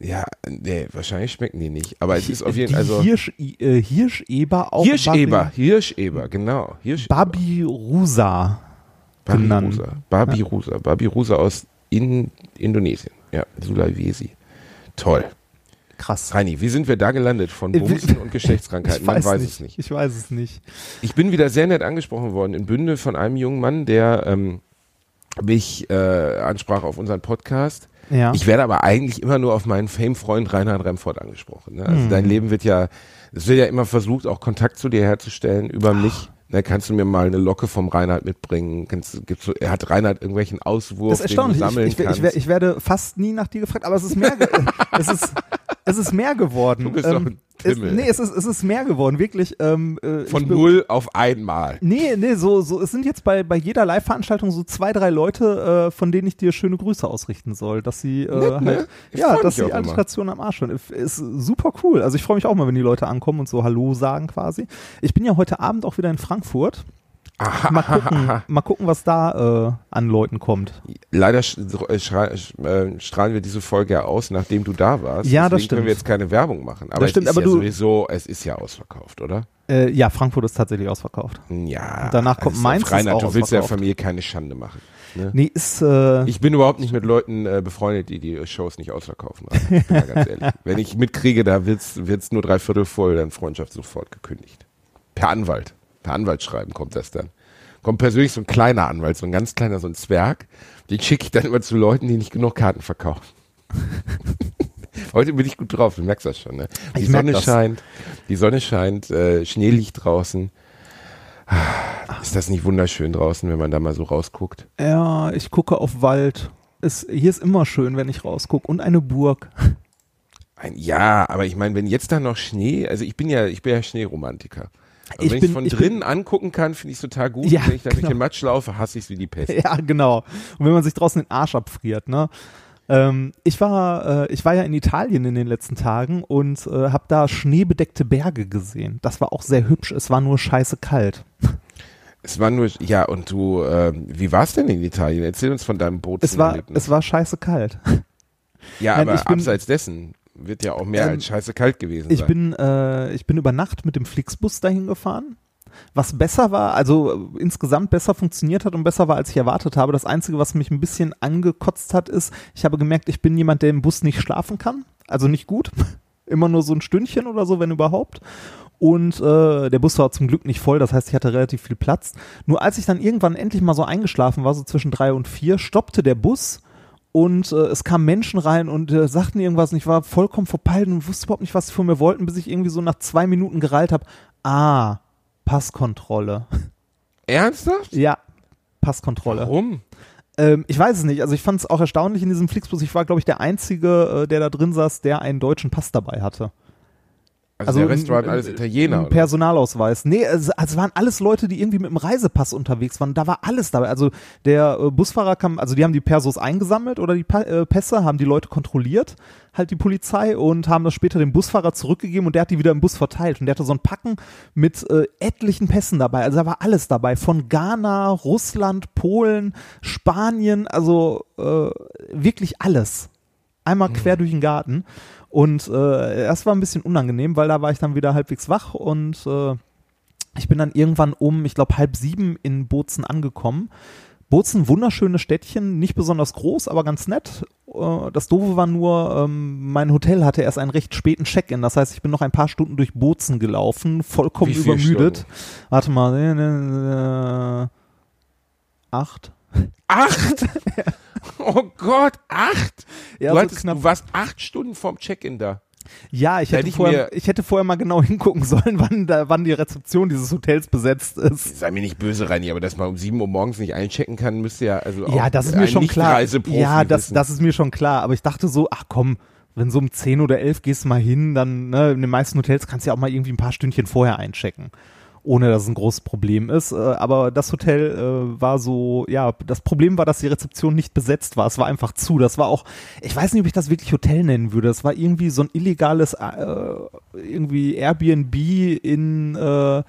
Ja, nee, wahrscheinlich schmecken die nicht. Aber es ist auf jeden Fall, also, Hirsch, äh, Hirscheber auch. Hirscheber, Hirscheber, genau. Hirscheber. Babirusa. Babirusa, Babirusa, Babirusa aus in Indonesien. Ja, Sulawesi. Toll. Krass. Reini, wie sind wir da gelandet? Von Äh, Bumsen und Geschlechtskrankheiten? Ich Man weiß, weiß nicht. es nicht. Ich weiß es nicht. Ich bin wieder sehr nett angesprochen worden in Bünde von einem jungen Mann, der ähm, mich äh, ansprach auf unseren Podcast. Ja. Ich werde aber eigentlich immer nur auf meinen Fame-Freund Reinhard Remford angesprochen. Ne? Also Hm. dein Leben wird ja, es wird ja immer versucht, auch Kontakt zu dir herzustellen über mich. Ne, kannst du mir mal eine Locke vom Reinhard mitbringen? Kannst, du- gibt's so, er hat Reinhard irgendwelchen Auswurf, das ist den du erstaunlich. Ich, sammeln ich, ich, kannst? wer- ich werde fast nie nach dir gefragt, aber es ist mehr, es ist, es ist mehr geworden. Du bist doch ein es, nee, es ist, es ist mehr geworden, wirklich. Ähm, äh, Von null auf einmal. Nee, nee, so, so, es sind jetzt bei, bei jeder Live-Veranstaltung so zwei, drei Leute, äh, von denen ich dir schöne Grüße ausrichten soll, dass sie, äh, Nett, ne? halt, Ich ja, dass sie immer. Alliteration am Arsch hören. Ist super cool. Also ich freue mich auch mal, wenn die Leute ankommen und so Hallo sagen quasi. Ich bin ja heute Abend auch wieder in Frankfurt. Mal gucken, mal gucken, was da äh, an Leuten kommt. Leider äh, äh, strahlen wir diese Folge ja aus, nachdem du da warst. Ja, das Deswegen können stimmt. wir jetzt keine Werbung machen. Aber Das stimmt, es ist aber ja du- sowieso, es ist ja ausverkauft, oder? Äh, ja, Frankfurt ist tatsächlich ausverkauft. Ja. Und danach kommt Mainz, Reinhard, du willst der. Familie keine Schande machen. Ne? Nee, ist, äh, Ich bin überhaupt nicht mit Leuten äh, befreundet, die die Shows nicht ausverkaufen. Mal ganz ehrlich. Wenn ich mitkriege, da wird's wird's nur drei Viertel voll, dann Freundschaft sofort gekündigt. Per Anwalt. Per Anwaltsschreiben kommt das dann. Kommt persönlich so ein kleiner Anwalt, so ein ganz kleiner, so ein Zwerg. Den schicke ich dann immer zu Leuten, die nicht genug Karten verkaufen. Heute bin ich gut drauf, du merkst das schon. Ne? Die Ich Sonne scheint, die Sonne scheint, äh, Schnee liegt draußen. Ist das nicht wunderschön draußen, wenn man da mal so rausguckt? ja, ich gucke auf Wald. Es, hier ist immer schön, wenn ich rausgucke. Und eine Burg. Ein, ja, aber ich meine, wenn jetzt da noch Schnee, also ich bin ja, ich bin ja Schneeromantiker. Also Ich wenn ich bin- von ich drinnen angucken kann, finde ich es total gut. Ja, wenn ich da durch genau. den Matsch laufe, hasse ich es wie die Pest. Ja, genau. Und wenn man sich draußen den Arsch abfriert, ne? Ähm, ich war, äh, ich war ja in Italien in den letzten Tagen und äh, habe da schneebedeckte Berge gesehen. Das war auch sehr hübsch. Es war nur scheiße kalt. Es war nur, ja, und du, ähm, wie war es denn in Italien? Erzähl uns von deinem Boot. Es war, es war scheiße kalt. ja, Nein, aber ich bin- abseits dessen wird ja auch mehr Ähm, als scheiße kalt gewesen Ich sein. bin, äh, ich bin über Nacht mit dem Flixbus dahin gefahren. Was besser war, also äh, insgesamt besser funktioniert hat und besser war, als ich erwartet habe. Das Einzige, was mich ein bisschen angekotzt hat, ist, ich habe gemerkt, ich bin jemand, der im Bus nicht schlafen kann. Also nicht gut. Immer nur so ein Stündchen oder so, wenn überhaupt. Und äh, der Bus war zum Glück nicht voll, das heißt, ich hatte relativ viel Platz. Nur als ich dann irgendwann endlich mal so eingeschlafen war, so zwischen drei und vier, stoppte der Bus und äh, es kamen Menschen rein und äh, sagten irgendwas und ich war vollkommen verpeilt und wusste überhaupt nicht, was sie von mir wollten, bis ich irgendwie so nach zwei Minuten gereilt habe. Ah, Passkontrolle. Ernsthaft? Ja, Passkontrolle. Warum? Ähm, ich weiß es nicht. Also ich fand es auch erstaunlich in diesem Flixbus. Ich war, glaube ich, der Einzige, äh, der da drin saß, der einen deutschen Pass dabei hatte. Also, der Rest waren alles Italiener. ein? Personalausweis. Nee, es, es waren alles Leute, die irgendwie mit dem Reisepass unterwegs waren. Da war alles dabei. Also der äh, Busfahrer kam, also die haben die Persos eingesammelt oder die pa äh, Pässe, haben die Leute kontrolliert, halt die Polizei und haben das später dem Busfahrer zurückgegeben und der hat die wieder im Bus verteilt. Und der hatte so ein Packen mit äh, etlichen Pässen dabei. Also da war alles dabei. Von Ghana, Russland, Polen, Spanien, also äh, wirklich alles einmal quer durch den Garten. Und äh, das war ein bisschen unangenehm, weil da war ich dann wieder halbwegs wach und äh, ich bin dann irgendwann um, ich glaube, halb sieben in Bozen angekommen. Bozen, wunderschönes Städtchen, nicht besonders groß, aber ganz nett. Äh, Das Doofe war nur, ähm, mein Hotel hatte erst einen recht späten Check-in. Das heißt, ich bin noch ein paar Stunden durch Bozen gelaufen, vollkommen übermüdet. Stunden? Warte mal, äh, acht. Acht? Oh Gott, acht? Ja, du, so hattest, knapp. du warst acht Stunden vorm Check-in da. Ja, ich hätte, ich vorher, ich hätte vorher mal genau hingucken sollen, wann, da, wann die Rezeption dieses Hotels besetzt ist. Sei mir nicht böse, Reini, aber dass man um sieben Uhr morgens nicht einchecken kann, müsste ja also auch Ja, das ist mir schon klar. Ja, das, wissen. das ist mir schon klar. Aber ich dachte so, ach komm, wenn so um 10 oder 11 gehst du mal hin, dann, ne, in den meisten Hotels kannst du ja auch mal irgendwie ein paar Stündchen vorher einchecken. Ohne dass es ein großes Problem ist. Äh, aber das Hotel äh, war so, ja, das Problem war, dass die Rezeption nicht besetzt war. Es war einfach zu. Das war auch, ich weiß nicht, ob ich das wirklich Hotel nennen würde. Das war irgendwie so ein illegales, äh, irgendwie Airbnb in äh,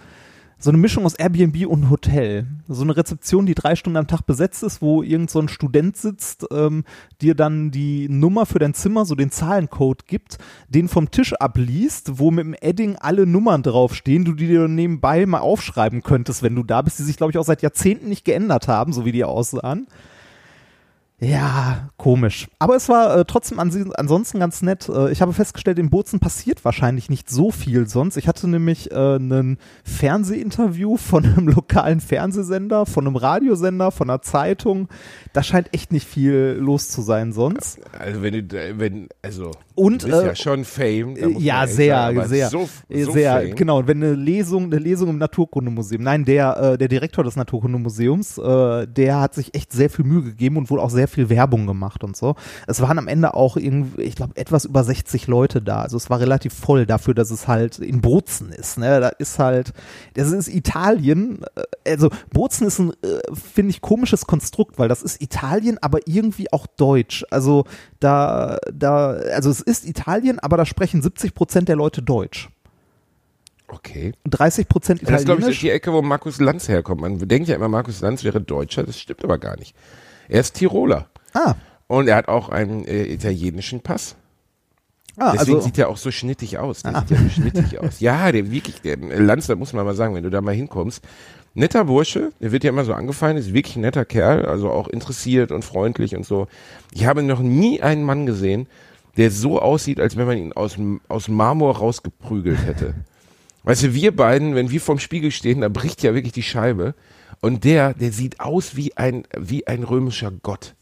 so eine Mischung aus Airbnb und Hotel. So eine Rezeption, die drei Stunden am Tag besetzt ist, wo irgend so ein Student sitzt, ähm, dir dann die Nummer für dein Zimmer, so den Zahlencode gibt, den vom Tisch abliest, wo mit dem Edding alle Nummern draufstehen, du die dir nebenbei mal aufschreiben könntest, wenn du da bist, die sich, glaube ich, auch seit Jahrzehnten nicht geändert haben, so wie die aussahen. Ja, komisch. Aber es war äh, trotzdem an, ansonsten ganz nett. Äh, ich habe festgestellt, in Bozen passiert wahrscheinlich nicht so viel sonst. Ich hatte nämlich äh, ein Fernsehinterview von einem lokalen Fernsehsender, von einem Radiosender, von einer Zeitung. Da scheint echt nicht viel los zu sein sonst. Also wenn du, wenn, also und du bist äh, ja schon Fame. muss ja, sehr, sagen, sehr, so, so sehr, Fame. genau. Und wenn eine Lesung, eine Lesung im Naturkundemuseum, nein, der, äh, der Direktor des Naturkundemuseums, äh, der hat sich echt sehr viel Mühe gegeben und wohl auch sehr viel Werbung gemacht und so. Es waren am Ende auch irgendwie, ich glaube, etwas über 60 Leute da. Also es war relativ voll dafür, dass es halt in Bozen ist. Ne? Da ist halt, das ist Italien. äh, Also Bozen ist ein, äh, finde ich, komisches Konstrukt, weil das ist Italien, aber irgendwie auch Deutsch. Also da, da, also es ist Italien, aber da sprechen 70 Prozent der Leute Deutsch. Okay. Und 30 Prozent Das ist, glaube ich, Italienisch. die Ecke, wo Markus Lanz herkommt. Man denkt ja immer, Markus Lanz wäre Deutscher, das stimmt aber gar nicht. Er ist Tiroler. ah, Und er hat auch einen äh, italienischen Pass. ah, Deswegen also sieht er auch so schnittig aus. Der sieht ja so schnittig aus. Ja, der wirklich, der Lanz, da muss man mal sagen, wenn du da mal hinkommst. Netter Bursche, der wird ja immer so angefeindet, ist wirklich ein netter Kerl, also auch interessiert und freundlich und so. Ich habe noch nie einen Mann gesehen, der so aussieht, als wenn man ihn aus, aus Marmor rausgeprügelt hätte. Weißt du, wir beiden, wenn wir vorm Spiegel stehen, da bricht ja wirklich die Scheibe. Und der, der sieht aus wie ein, wie ein römischer Gott.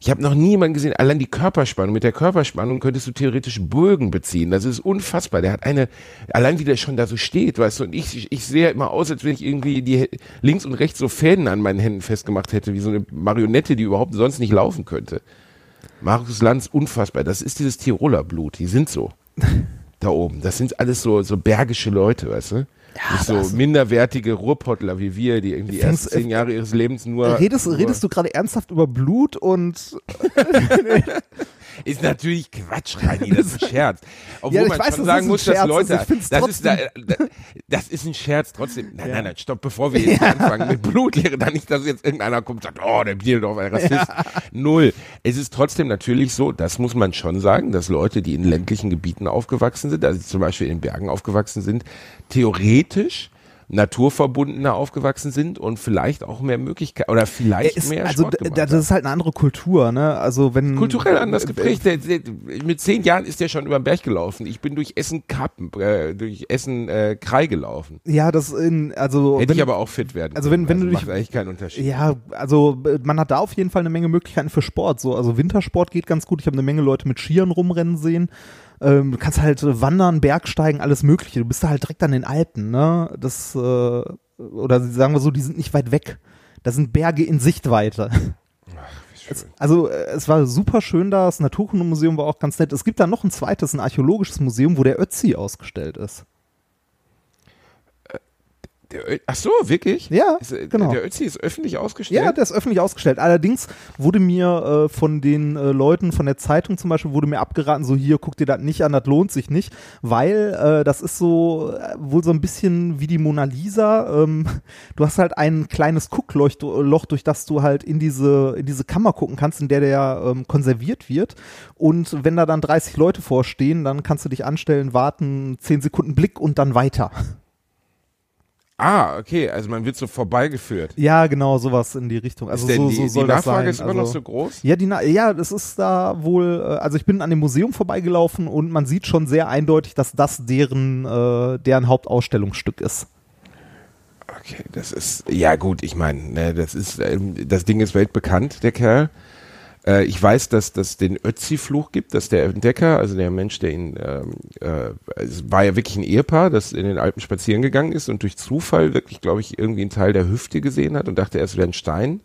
Ich habe noch niemanden gesehen, allein die Körperspannung. Mit der Körperspannung könntest du theoretisch Bögen beziehen. Das ist unfassbar. Der hat eine, allein wie der schon da so steht, weißt du, und ich, ich sehe immer aus, als wenn ich irgendwie die links und rechts so Fäden an meinen Händen festgemacht hätte, wie so eine Marionette, die überhaupt sonst nicht laufen könnte. Markus Lanz, unfassbar. Das ist dieses Tiroler Blut. Die sind so. Da oben. Das sind alles so, so bergische Leute, weißt du? Nicht so minderwertige Ruhrpottler wie wir, die irgendwie ersten zehn Jahre ihres Lebens nur. redest, nur redest du gerade ernsthaft über Blut und Ist natürlich Quatsch, Reini, das ist ein Scherz. Obwohl Ja, man weiß, schon sagen muss, dass Leute, das ist, da, da, das ist ein Scherz trotzdem. Nein, nein, nein, stopp, bevor wir jetzt anfangen mit Blutlehre, dann nicht, dass jetzt irgendeiner kommt und sagt, oh, der Bierdorf, ein Rassist. Null. Es ist trotzdem natürlich so, das muss man schon sagen, dass Leute, die in ländlichen Gebieten aufgewachsen sind, also zum Beispiel in Bergen aufgewachsen sind, theoretisch naturverbundener aufgewachsen sind und vielleicht auch mehr Möglichkeiten oder vielleicht ist, mehr also Sport gemacht das ist halt eine andere Kultur, ne? Also wenn kulturell anders geprägt. Der, der, mit zehn Jahren ist der schon über den Berg gelaufen. Ich bin durch Essen Kappen, äh, durch Essen äh, Krei gelaufen. Ja, das in also Hätte wenn, ich aber auch fit werden. also wenn- können. wenn du macht dich- eigentlich keinen Unterschied. Ja, also äh, man hat da auf jeden Fall eine Menge Möglichkeiten für Sport. So, also Wintersport geht ganz gut. Ich habe eine Menge Leute mit Skiern rumrennen sehen. Ähm, du kannst halt wandern, Bergsteigen, alles Mögliche. Du bist da halt direkt an den Alpen, ne? Das äh, oder sagen wir so, die sind nicht weit weg. Da sind Berge in Sichtweite. Es, also äh, es war super schön da. Das Naturkundemuseum war auch ganz nett. Es gibt da noch ein zweites, ein archäologisches Museum, wo der Ötzi ausgestellt ist. Der ach so, wirklich? Ja, ist, äh, genau. Der Ötzi ist öffentlich ausgestellt. Ja, der ist öffentlich ausgestellt. Allerdings wurde mir äh, von den äh, Leuten von der Zeitung zum Beispiel wurde mir abgeraten, so hier guck dir das nicht an, das lohnt sich nicht, weil äh, das ist so äh, wohl so ein bisschen wie die Mona Lisa. Ähm, du hast halt ein kleines Guckloch, durch das du halt in diese in diese Kammer gucken kannst, in der der ähm, konserviert wird. Und wenn da dann 30 Leute vorstehen, dann kannst du dich anstellen, warten, 10 Sekunden Blick und dann weiter. Ah, okay, also man wird so vorbeigeführt. Ja, genau, sowas in die Richtung. Also so, die, so soll die das Nachfrage sein. ist immer noch Also- so groß? Ja, die, Na- ja, das ist da wohl, äh, also ich bin an dem Museum vorbeigelaufen und man sieht schon sehr eindeutig, dass das deren, äh, deren Hauptausstellungsstück ist. Okay, das ist, ja gut, ich meine, ne, das ist, ähm, das Ding ist weltbekannt, der Kerl. Äh, ich weiß, dass das den Ötzi-Fluch gibt, dass der Entdecker, also der Mensch, der ihn, ähm, äh, es war ja wirklich ein Ehepaar, das in den Alpen spazieren gegangen ist und durch Zufall wirklich, glaube ich, irgendwie einen Teil der Hüfte gesehen hat und dachte, es wäre ein Stein.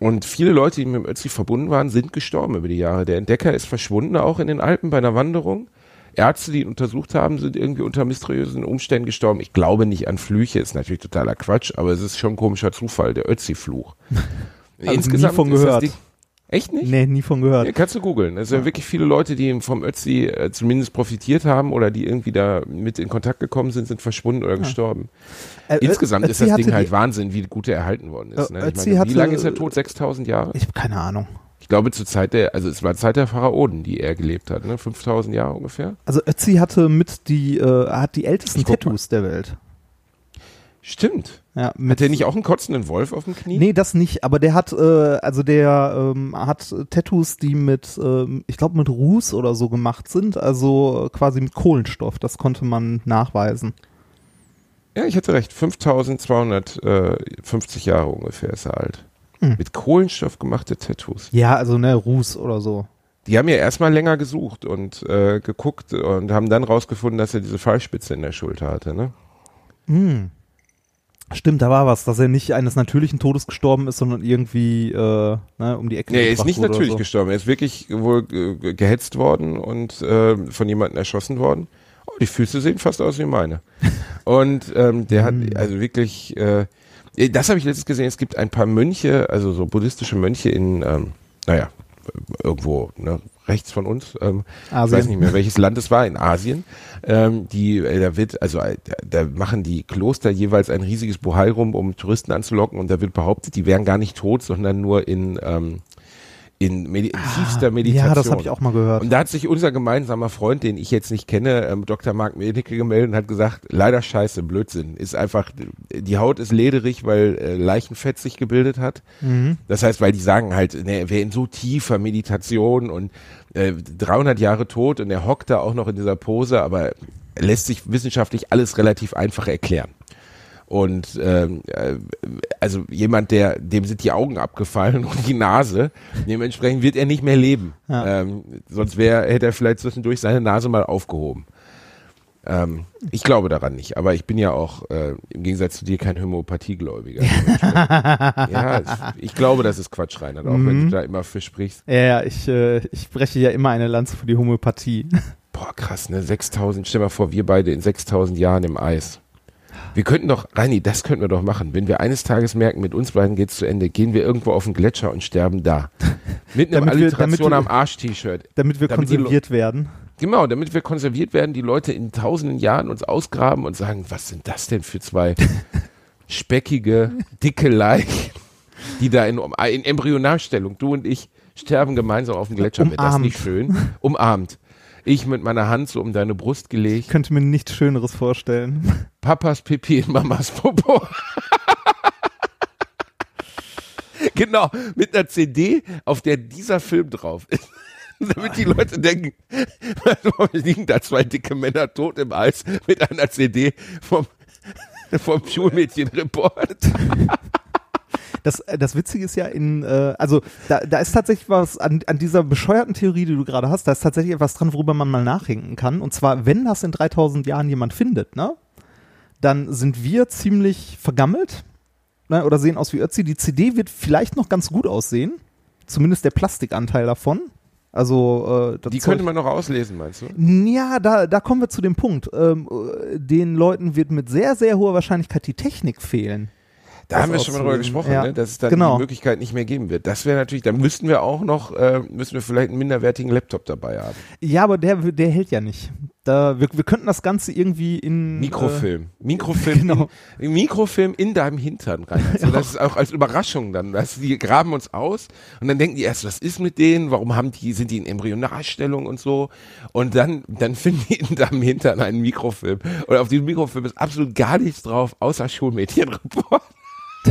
Und viele Leute, die mit dem Ötzi verbunden waren, sind gestorben über die Jahre. Der Entdecker ist verschwunden, auch in den Alpen bei einer Wanderung. Ärzte, die ihn untersucht haben, sind irgendwie unter mysteriösen Umständen gestorben. Ich glaube nicht an Flüche, ist natürlich totaler Quatsch, aber es ist schon ein komischer Zufall, der Ötzi-Fluch. Also nie von ist das gehört. Ding- Echt nicht? Nee, nie von gehört. Ja, kannst du googeln. Es sind wirklich viele Leute, die vom Ötzi äh, zumindest profitiert haben oder die irgendwie da mit in Kontakt gekommen sind, sind verschwunden oder gestorben. Äh, Insgesamt ist Ötzi das hatte Ding halt Wahnsinn, wie gut er erhalten worden ist. Ne? Ötzi meine, wie lange ist er tot? 6000 Jahre? Ich habe keine Ahnung. Ich glaube zur Zeit der, also es war Zeit der Pharaonen, die er gelebt hat, ne? 5000 Jahre ungefähr. Also Ötzi hatte mit die, äh, hat die ältesten Tattoos der Welt. Stimmt. Ja, Hat mit der nicht auch einen kotzenden Wolf auf dem Knie? Nee, das nicht, aber der hat, äh, also der ähm, hat Tattoos, die mit, ähm, ich glaube mit Ruß oder so gemacht sind, also äh, quasi mit Kohlenstoff, das konnte man nachweisen. Ja, ich hatte recht. 5250 Jahre ungefähr ist er alt. Hm. Mit Kohlenstoff gemachte Tattoos. Ja, also ne, Ruß oder so. Die haben ja erstmal länger gesucht und äh, geguckt und haben dann rausgefunden, dass er diese Fallspitze in der Schulter hatte, ne? Hm. Stimmt, da war was, dass er nicht eines natürlichen Todes gestorben ist, sondern irgendwie äh, ne, um die Ecke Nee, er ist nicht natürlich so. gestorben. Er ist wirklich wohl äh, gehetzt worden und äh, von jemandem erschossen worden. Oh, die Füße sehen fast aus wie meine. Und ähm, der hat Hm. also wirklich, äh, das habe ich letztens gesehen, es gibt ein paar Mönche, also so buddhistische Mönche in, ähm, naja, irgendwo ne, rechts von uns, ähm, ich Asien. weiß nicht mehr, welches Land es war, in Asien, ähm, die, äh, da wird, also äh, da, da machen die Kloster jeweils ein riesiges Bohai rum, um Touristen anzulocken und da wird behauptet, die wären gar nicht tot, sondern nur in, ähm, in, Medi in tiefster Meditation. Ah, Ja, das habe ich auch mal gehört. Und da hat sich unser gemeinsamer Freund, den ich jetzt nicht kenne, ähm, Dr. Mark Medicke gemeldet und hat gesagt, leider scheiße, Blödsinn. Ist einfach, die Haut ist lederig, weil äh, Leichenfett sich gebildet hat. Mhm. Das heißt, weil die sagen halt, ne, er wäre in so tiefer Meditation und äh, 300 Jahre tot und er hockt da auch noch in dieser Pose, aber lässt sich wissenschaftlich alles relativ einfach erklären. Und ähm, äh, also jemand, der dem sind die Augen abgefallen und die Nase, dementsprechend wird er nicht mehr leben. Ja. Ähm, sonst wäre hätte er vielleicht zwischendurch seine Nase mal aufgehoben. Ähm, ich glaube daran nicht, aber ich bin ja auch äh, im Gegensatz zu dir kein Homöopathiegläubiger. ja, ich, ich glaube, das ist Quatsch, Reinhard, auch wenn du da immer für sprichst. Ja, ja, ich, äh, ich breche ja immer eine Lanze für die Homöopathie. Boah, krass, ne? 6000, stell mal vor, wir beide in 6000 Jahren im Eis. Wir könnten doch, Reini, das könnten wir doch machen. Wenn wir eines Tages merken, mit uns beiden geht's zu Ende, gehen wir irgendwo auf den Gletscher und sterben da. Mit einem Alliteration wir- am Arsch-T-Shirt. Damit wir Damit konserviert werden. Genau, damit wir konserviert werden, die Leute in tausenden Jahren uns ausgraben und sagen, was sind das denn für zwei speckige, dicke Leichen, die da in, in Embryonalstellung, du und ich, sterben gemeinsam auf dem Gletscher. Wäre das Umarmt. nicht schön? Umarmt. Ich mit meiner Hand so um deine Brust gelegt. Ich könnte mir nichts Schöneres vorstellen. Papas Pipi in Mamas Popo. genau, mit einer CD, auf der dieser Film drauf ist. Damit die Leute denken, warum liegen da zwei dicke Männer tot im Eis mit einer CD vom, vom Schulmädchenreport. Das, äh, das Witzige ist ja in, äh, also da, da ist tatsächlich was an, an dieser bescheuerten Theorie, die du gerade hast, da ist tatsächlich etwas dran, worüber man mal nachdenken kann. Und zwar, wenn das in 3000 Jahren jemand findet, ne, dann sind wir ziemlich vergammelt ne, oder sehen aus wie Ötzi. Die CD wird vielleicht noch ganz gut aussehen, zumindest der Plastikanteil davon. Also äh, das Die könnte man noch auslesen, meinst du? ja, da, da kommen wir zu dem Punkt. Ähm, äh, den Leuten wird mit sehr, sehr hoher Wahrscheinlichkeit die Technik fehlen. Da haben wir schon mal drüber gesprochen, Ja. ne? dass es dann Genau. die Möglichkeit nicht mehr geben wird. Das wäre natürlich, dann müssten wir auch noch, äh, müssen wir vielleicht einen minderwertigen Laptop dabei haben. Ja, aber der, der hält ja nicht. Da, wir, wir könnten das Ganze irgendwie in. Mikrofilm. Mikrofilm, genau. in, Mikrofilm in deinem Hintern rein. Also das ist auch als Überraschung dann. Dass die graben uns aus und dann denken die erst, was ist mit denen? Warum haben die, sind die in Embryonalstellung und so? Und dann, dann finden die in deinem Hintern einen Mikrofilm. Und auf diesem Mikrofilm ist absolut gar nichts drauf, außer Schulmädchenreport.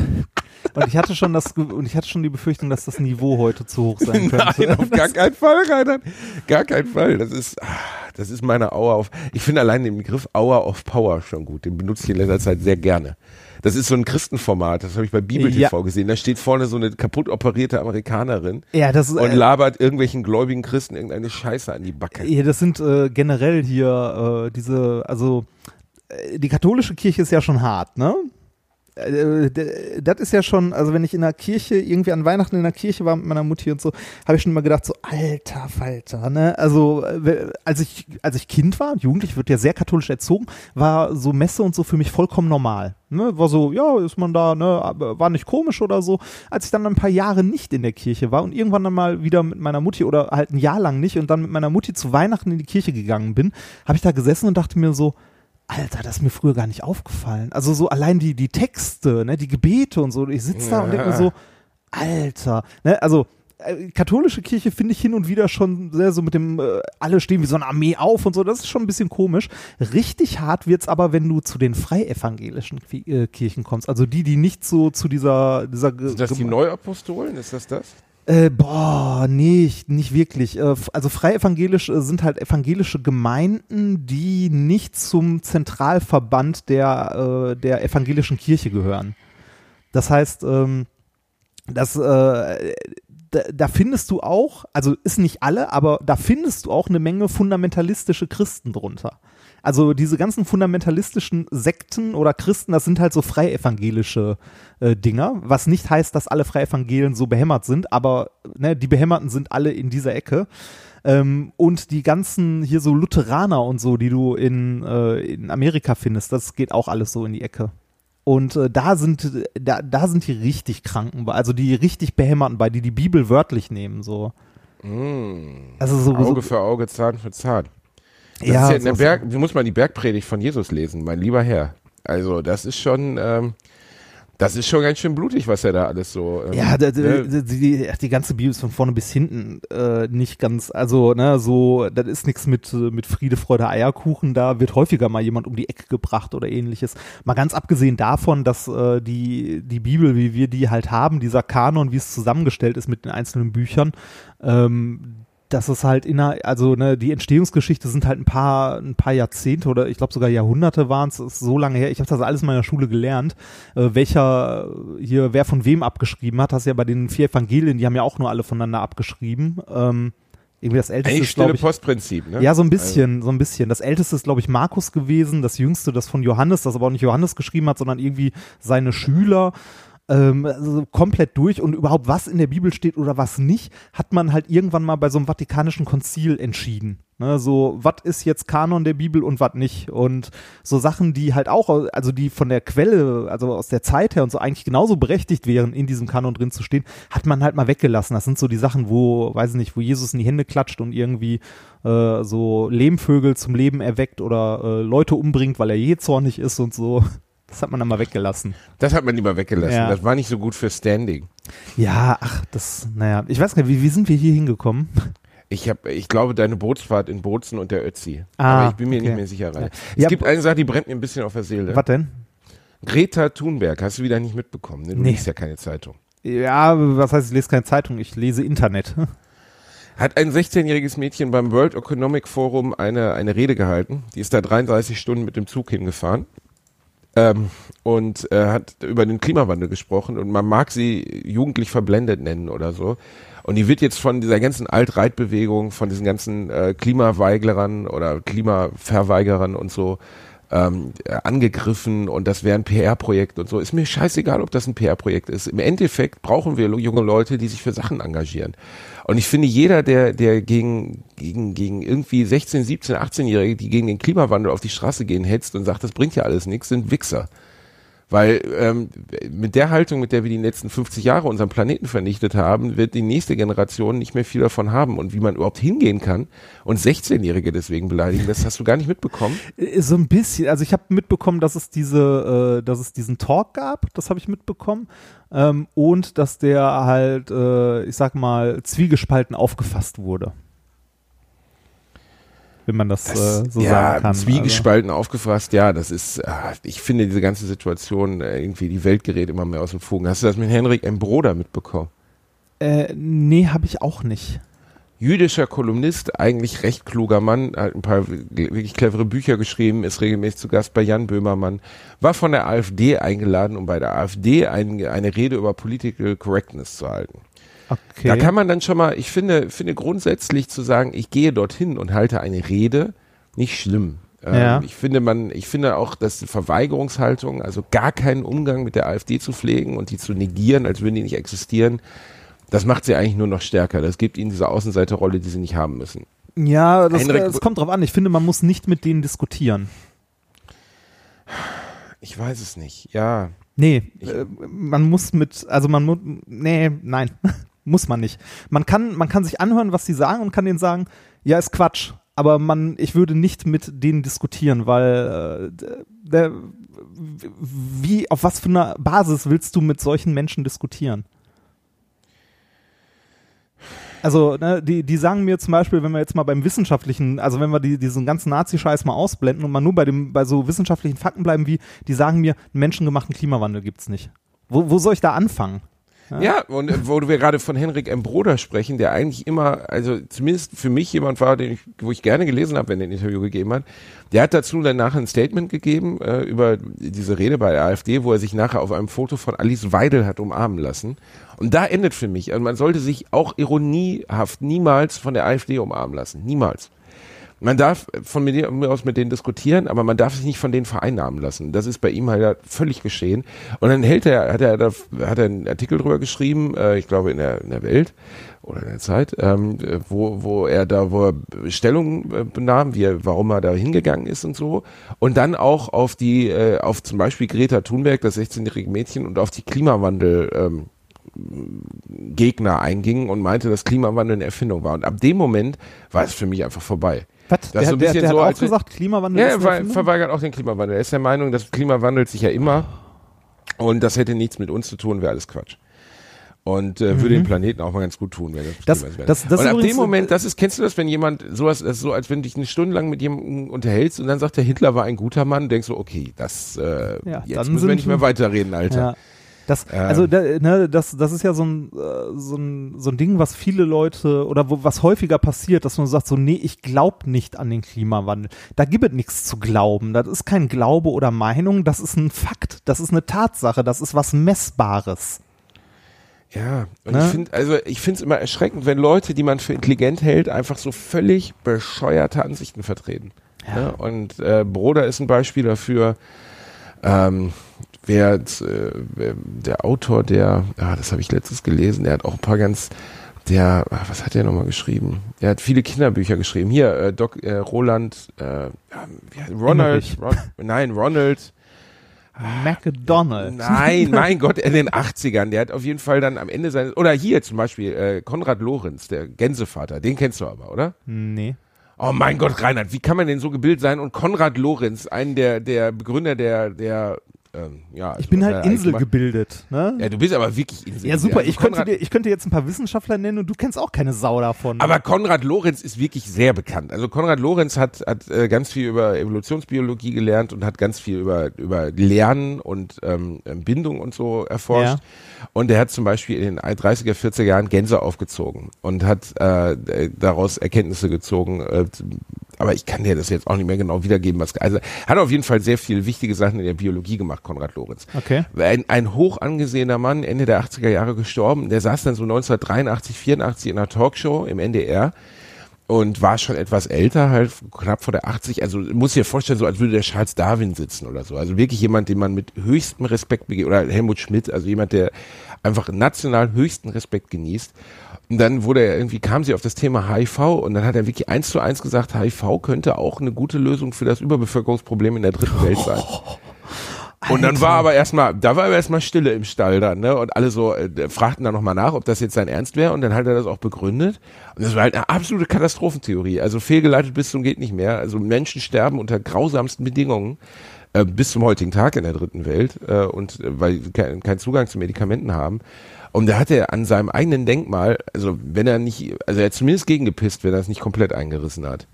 Und ich hatte schon das, und ich hatte schon die Befürchtung, dass das Niveau heute zu hoch sein könnte. Nein, auf gar keinen Fall, Reinhard. Gar keinen Fall. Das ist, ah, das ist meine Hour of, ich finde allein den Begriff Hour of Power schon gut. Den benutze ich in letzter Zeit sehr gerne. Das ist so ein Christenformat, das habe ich bei Bibel Ja. TV gesehen. Da steht vorne so eine kaputt operierte Amerikanerin ja, das ist. und Äh, labert irgendwelchen gläubigen Christen irgendeine Scheiße an die Backe. ja, das sind äh, generell hier äh, diese, also äh, die katholische Kirche ist ja schon hart, ne? Äh, d- das ist ja schon, also wenn ich in der Kirche, irgendwie an Weihnachten in der Kirche war mit meiner Mutti und so, habe ich schon immer gedacht, so, alter Falter, ne? Also, äh, als ich, als ich Kind war, jugendlich, wird ja sehr katholisch erzogen, war so Messe und so für mich vollkommen normal. Ne? War so, ja, ist man da, ne, war nicht komisch oder so. Als ich dann ein paar Jahre nicht in der Kirche war und irgendwann dann mal wieder mit meiner Mutti oder halt ein Jahr lang nicht und dann mit meiner Mutti zu Weihnachten in die Kirche gegangen bin, habe ich da gesessen und dachte mir so, Alter, das ist mir früher gar nicht aufgefallen. Also so allein die, die Texte, ne, die Gebete und so. Ich sitze da und denke mir so, Alter, ne, also äh, katholische Kirche finde ich hin und wieder schon sehr so mit dem, äh, alle stehen wie so eine Armee auf und so, das ist schon ein bisschen komisch. Richtig hart wird's aber, wenn du zu den freievangelischen äh, Kirchen kommst, also die, die nicht so zu dieser, dieser Sind das die Neuapostolen? Ist das das? Äh, boah, nicht, nicht wirklich. Äh, also freie-evangelisch äh, sind halt evangelische Gemeinden, die nicht zum Zentralverband der, äh, der evangelischen Kirche gehören. Das heißt, ähm, das, äh, da, da findest du auch, also ist nicht alle, aber da findest du auch eine Menge fundamentalistische Christen drunter. Also diese ganzen fundamentalistischen Sekten oder Christen, das sind halt so freievangelische äh, Dinger, was nicht heißt, dass alle Freievangelien so behämmert sind, aber ne, die Behämmerten sind alle in dieser Ecke. Ähm, und die ganzen hier so Lutheraner und so, die du in, äh, in Amerika findest, das geht auch alles so in die Ecke. Und äh, da sind da, da sind die richtig Kranken, bei, also die richtig Behämmerten bei, die die Bibel wörtlich nehmen, so. Also so, Auge so für Auge, Zahn für Zahn. Das ja, ist ja so- Berg, du musst mal die Bergpredigt von Jesus lesen, mein lieber Herr. Also das ist schon, ähm, das ist schon ganz schön blutig, was er da alles so. Ähm, Ja, da, ne? die, die, die ganze Bibel ist von vorne bis hinten äh, nicht ganz, also, ne, so, das ist nichts mit, mit Friede, Freude, Eierkuchen, da wird häufiger mal jemand um die Ecke gebracht oder ähnliches. Mal ganz abgesehen davon, dass äh, die, die Bibel, wie wir die halt haben, dieser Kanon, wie es zusammengestellt ist mit den einzelnen Büchern, ähm, dass es halt inner, also ne, die Entstehungsgeschichte sind halt ein paar, ein paar Jahrzehnte oder ich glaube sogar Jahrhunderte waren es, ist so lange her. Ich habe das alles in meiner Schule gelernt, äh, welcher hier, wer von wem abgeschrieben hat. Das ist ja bei den vier Evangelien, die haben ja auch nur alle voneinander abgeschrieben. Ähm, irgendwie das älteste Eigentlich ist, glaube stille ich. Postprinzip, ne? Ja, so ein bisschen, so ein bisschen. Das älteste ist, glaube ich, Markus gewesen, das jüngste das von Johannes, das aber auch nicht Johannes geschrieben hat, sondern irgendwie seine Schüler. Ähm, also komplett durch und überhaupt was in der Bibel steht oder was nicht, hat man halt irgendwann mal bei so einem Vatikanischen Konzil entschieden. Ne, so, was ist jetzt Kanon der Bibel und was nicht? Und so Sachen, die halt auch, also die von der Quelle, also aus der Zeit her und so eigentlich genauso berechtigt wären, in diesem Kanon drin zu stehen, hat man halt mal weggelassen. Das sind so die Sachen, wo, weiß ich nicht, wo Jesus in die Hände klatscht und irgendwie äh, so Lehmvögel zum Leben erweckt oder äh, Leute umbringt, weil er jähzornig ist und so. Das hat man dann mal weggelassen. Das hat man lieber weggelassen. Ja. Das war nicht so gut für Standing. Ja, ach, das, naja, ich weiß gar nicht, wie, wie sind wir hier hingekommen? Ich habe, ich glaube, deine Bootsfahrt in Bozen und der Ötzi. Ah, Aber ich bin mir okay. nicht mehr sicher. Rainer. Es Ja, gibt eine Sache, die brennt mir ein bisschen auf der Seele. Was denn? Greta Thunberg, hast du wieder nicht mitbekommen? Ne? Du Nee. liest ja keine Zeitung. Ja, was heißt, ich lese keine Zeitung, ich lese Internet. Hat ein 16-jähriges Mädchen beim World Economic Forum eine, eine Rede gehalten. Die ist da 33 Stunden mit dem Zug hingefahren. Ähm, und äh, hat über den Klimawandel gesprochen und man mag sie jugendlich verblendet nennen oder so. Und die wird jetzt von dieser ganzen Alt-Reit-Bewegung, von diesen ganzen äh, Klimaweigerern oder Klimaverweigerern und so ähm, äh, angegriffen und das wäre ein PR-Projekt und so. Ist mir scheißegal, ob das ein PR-Projekt ist. Im Endeffekt brauchen wir junge Leute, die sich für Sachen engagieren. Und ich finde, jeder, der, der gegen, gegen, gegen irgendwie 16, 17, 18-Jährige, die gegen den Klimawandel auf die Straße gehen, hetzt und sagt, das bringt ja alles nichts, sind Wichser. Weil ähm, mit der Haltung, mit der wir die letzten 50 Jahre unseren Planeten vernichtet haben, wird die nächste Generation nicht mehr viel davon haben. Und wie man überhaupt hingehen kann und 16-Jährige deswegen beleidigen, das hast du gar nicht mitbekommen. Äh, So ein bisschen. Also ich habe mitbekommen, dass es diese, äh, dass es diesen Talk gab. Das habe ich mitbekommen. Ähm, und dass der halt, äh, ich sag mal, zwiegespalten aufgefasst wurde. Wenn man das, äh, so ja, sagen kann. zwiegespalten aufgefasst, ja, das ist, ah, ich finde diese ganze Situation, äh, irgendwie die Welt gerät immer mehr aus dem Fugen. Hast du das mit Henrik M. Broder mitbekommen? Also, äh, nee, habe ich auch nicht. Jüdischer Kolumnist, eigentlich recht kluger Mann, hat ein paar wirklich clevere Bücher geschrieben, ist regelmäßig zu Gast bei Jan Böhmermann, war von der AfD eingeladen, um bei der AfD ein, eine Rede über Political Correctness zu halten. Okay. Da kann man dann schon mal, ich finde, finde grundsätzlich zu sagen, ich gehe dorthin und halte eine Rede, nicht schlimm. Ähm, Ja. Ich finde man, ich finde auch, dass die Verweigerungshaltung, also gar keinen Umgang mit der AfD zu pflegen und die zu negieren, als würden die nicht existieren, das macht sie eigentlich nur noch stärker. Das gibt ihnen diese Außenseiterrolle, die sie nicht haben müssen. Ja, das, das kommt drauf an. Ich finde, man muss nicht mit denen diskutieren. Ich weiß es nicht. Ja, Nee, äh, man muss mit, also man muss, nee, nein, muss man nicht. Man kann, man kann sich anhören, was die sagen und kann denen sagen, ja, ist Quatsch. Aber man, ich würde nicht mit denen diskutieren, weil äh, der, wie, auf was für einer Basis willst du mit solchen Menschen diskutieren? Also, ne, die, die sagen mir zum Beispiel, wenn wir jetzt mal beim wissenschaftlichen, also wenn wir die, diesen ganzen Nazi-Scheiß mal ausblenden und mal nur bei dem, bei so wissenschaftlichen Fakten bleiben wie, die sagen mir, einen menschengemachten Klimawandel gibt's nicht. Wo, wo soll ich da anfangen? Ja, und äh, wo wir gerade von Henrik M. Broder sprechen, der eigentlich immer, also zumindest für mich jemand war, den ich, wo ich gerne gelesen habe, wenn er ein Interview gegeben hat, der hat dazu dann nachher ein Statement gegeben äh, über diese Rede bei der AfD, wo er sich nachher auf einem Foto von Alice Weidel hat umarmen lassen. Und da endet für mich, also man sollte sich auch ironiehaft niemals von der AfD umarmen lassen. Niemals. Man darf von mir aus mit denen diskutieren, aber man darf sich nicht von denen vereinnahmen lassen. Das ist bei ihm halt völlig geschehen. Und dann hält er, hat er, hat er einen Artikel drüber geschrieben, äh, ich glaube in der, in der Welt oder in der Zeit, ähm, wo, wo er da, wo er Stellung äh, benahm, wie er, warum er da hingegangen ist und so. Und dann auch auf die, äh, auf zum Beispiel Greta Thunberg, das 16-jährige Mädchen, und auf die Klimawandel, ähm, Gegner einging und meinte, dass Klimawandel eine Erfindung war. Und ab dem Moment war es für mich einfach vorbei. Was? Das Der, ist so ein der, bisschen der so, hat auch gesagt, Klimawandel Ja, ist er verweigert auch den Klimawandel. Er ist der Meinung, dass Klima wandelt sich ja immer und das hätte nichts mit uns zu tun, wäre alles Quatsch. Und äh, würde den Planeten auch mal ganz gut tun, wenn das, Mhm. Das- das- das Und ab dem Moment, das ist, kennst du das, wenn jemand sowas, das ist so, als wenn du dich eine Stunde lang mit jemandem unterhältst und dann sagt der Hitler war ein guter Mann, denkst du, okay, das äh, Ja, jetzt müssen wir nicht mehr weiterreden, Alter. Ja. Das, Ähm. also da, ne, das, das ist ja so ein, äh, so, ein, so ein Ding, was viele Leute oder wo, was häufiger passiert, dass man sagt, so, nee, ich glaube nicht an den Klimawandel. Da gibt es nichts zu glauben. Das ist kein Glaube oder Meinung, das ist ein Fakt, das ist eine Tatsache, das ist was Messbares. Ja, und Ne? ich finde, also ich finde es immer erschreckend, wenn Leute, die man für intelligent hält, einfach so völlig bescheuerte Ansichten vertreten. Ja. Und äh, Broder ist ein Beispiel dafür. Ähm, wer, jetzt, äh, der Autor, der, ah, das habe ich letztens gelesen, der hat auch ein paar ganz, der, ah, was hat der nochmal geschrieben? Er hat viele Kinderbücher geschrieben. Hier, äh, Doc, äh, Roland, äh, ja, Ronald. Ron, nein, Ronald. McDonald. Nein, mein Gott, in den 80ern. Der hat auf jeden Fall dann am Ende seines, oder hier zum Beispiel, äh, Konrad Lorenz, der Gänsevater, den kennst du aber, oder? Nee. Oh mein Gott, Reinhard, wie kann man denn so gebildet sein? Und Konrad Lorenz, einen der, der Begründer der, der, ähm, ja. Ich bin also, halt äh, inselgebildet, ne? Ja, du bist aber wirklich Insel. Ja, super. Also Ich könnte, Konrad- dir, ich könnte jetzt ein paar Wissenschaftler nennen und du kennst auch keine Sau davon. Aber Konrad Lorenz ist wirklich sehr bekannt. Also Konrad Lorenz hat, hat äh, ganz viel über Evolutionsbiologie gelernt und hat ganz viel über, über Lernen und ähm, Bindung und so erforscht. Und er hat zum Beispiel in den 30er, 40er Jahren Gänse aufgezogen und hat äh, daraus Erkenntnisse gezogen. Äh, aber ich kann dir das jetzt auch nicht mehr genau wiedergeben. Was, also hat auf jeden Fall sehr viele wichtige Sachen in der Biologie gemacht, Konrad Lorenz. Okay. Ein, ein hoch angesehener Mann, Ende der 80er Jahre gestorben, der saß dann so 1983, 84 in einer Talkshow im NDR und war schon etwas älter, halt knapp vor der 80. Also muss dir vorstellen, so als würde der Charles Darwin sitzen oder so. Also wirklich jemand, den man mit höchstem Respekt begegnet, oder Helmut Schmidt, also jemand, der einfach national höchsten Respekt genießt. Und dann wurde er irgendwie, kam sie auf das Thema HIV und dann hat er wirklich eins zu eins gesagt, HIV könnte auch eine gute Lösung für das Überbevölkerungsproblem in der dritten Welt sein. Und dann war aber erstmal, da war aber erstmal Stille im Stall dann, ne? Und alle so äh, fragten dann nochmal nach, ob das jetzt sein Ernst wäre. Und dann hat er das auch begründet. Und das war halt eine absolute Katastrophentheorie. Also fehlgeleitet bis zum geht nicht mehr. Also Menschen sterben unter grausamsten Bedingungen äh, bis zum heutigen Tag in der dritten Welt äh, und äh, weil sie keinen keinen Zugang zu Medikamenten haben. Und da hat er an seinem eigenen Denkmal, also wenn er nicht, also er hat zumindest gegengepisst, wenn er es nicht komplett eingerissen hat.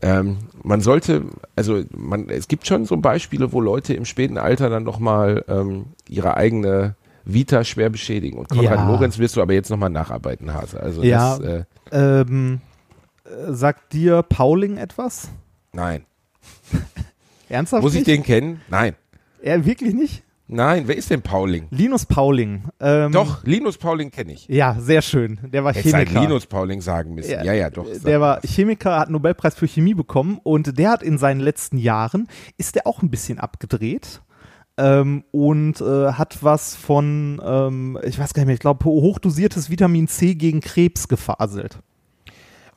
Ähm, man sollte, also man, es gibt schon so Beispiele, wo Leute im späten Alter dann nochmal ähm, ihre eigene Vita schwer beschädigen. Und Konrad Ja. Lorenz wirst du aber jetzt nochmal nacharbeiten, Hase. Also Ja. das, äh, Ähm, äh, sagt dir Pauling etwas? nein. Ernsthaft? Muss ich nicht? den kennen? Nein. Er wirklich nicht? Nein, wer ist denn Pauling? Linus Pauling. Ähm, Doch, Linus Pauling kenne ich. Ja, sehr schön. Der war Hätte sein Chemiker. Linus Pauling sagen müssen. Ja, ja, doch. Der war Chemiker, hat einen Nobelpreis für Chemie bekommen und der hat in seinen letzten Jahren, ist der auch ein bisschen abgedreht. Ähm, und äh, hat was von, ähm, ich weiß gar nicht mehr, ich glaube, hochdosiertes Vitamin C gegen Krebs gefaselt.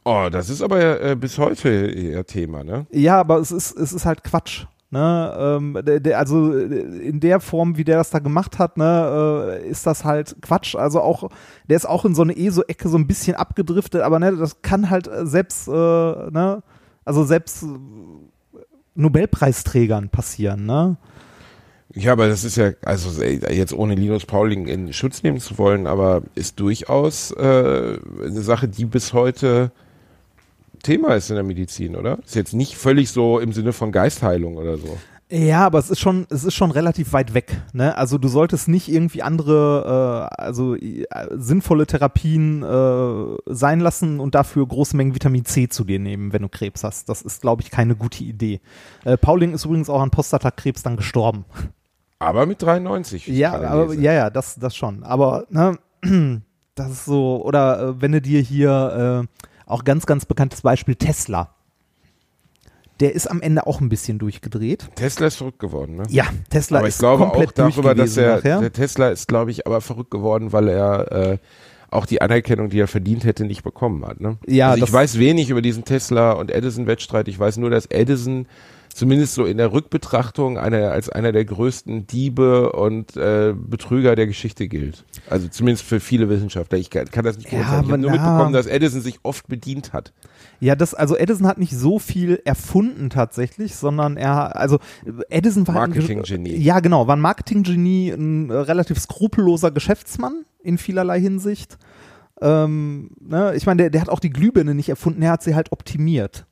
Oh, das ist aber äh, bis heute ihr Thema, ne? Ja, aber es ist, es ist halt Quatsch. Ne, ähm, der, der, also äh, in der Form, wie der das da gemacht hat, ne, äh, ist das halt Quatsch. Also auch, der ist auch in so eine ESO-Ecke so ein bisschen abgedriftet, aber ne, das kann halt äh, selbst, äh, ne, also selbst äh, Nobelpreisträgern passieren, ne? Ja, aber das ist ja, also jetzt ohne Linus Pauling in Schutz nehmen zu wollen, aber ist durchaus äh, eine Sache, die bis heute Thema ist in der Medizin, oder? Ist jetzt nicht völlig so im Sinne von Geistheilung oder so. Ja, aber es ist schon, es ist schon relativ weit weg. Ne? Also du solltest nicht irgendwie andere, äh, also äh, sinnvolle Therapien äh, sein lassen und dafür große Mengen Vitamin C zu dir nehmen, wenn du Krebs hast. Das ist, glaube ich, keine gute Idee. Äh, Pauling ist übrigens auch an Prostatakrebs dann gestorben. Aber mit 93. Ja, aber, ja, ja, das, das schon. Aber ne, das ist so, oder äh, wenn du dir hier äh, auch ganz, ganz bekanntes Beispiel Tesla. Der ist am Ende auch ein bisschen durchgedreht. Tesla ist verrückt geworden, ne? Ja, Tesla aber ich ist glaube auch komplett darüber, dass er, nachher. der Tesla ist, glaube ich, aber verrückt geworden, weil er äh, auch die Anerkennung, die er verdient hätte, nicht bekommen hat. Ne? Ja, also ich weiß wenig über diesen Tesla und Edison-Wettstreit. Ich weiß nur, dass Edison zumindest so in der Rückbetrachtung einer, als einer der größten Diebe und äh, Betrüger der Geschichte gilt. Also zumindest für viele Wissenschaftler. Ich kann, kann das nicht Ja, beurteilen. ich aber habe nur na- mitbekommen, dass Edison sich oft bedient hat. Ja, das, also Edison hat nicht so viel erfunden tatsächlich, sondern er, also Edison war ein- Marketinggenie. Ja, genau, war ein Marketinggenie, ein relativ skrupelloser Geschäftsmann in vielerlei Hinsicht. Ähm, ne, ich meine, der, der hat auch die Glühbirne nicht erfunden, er hat sie halt optimiert.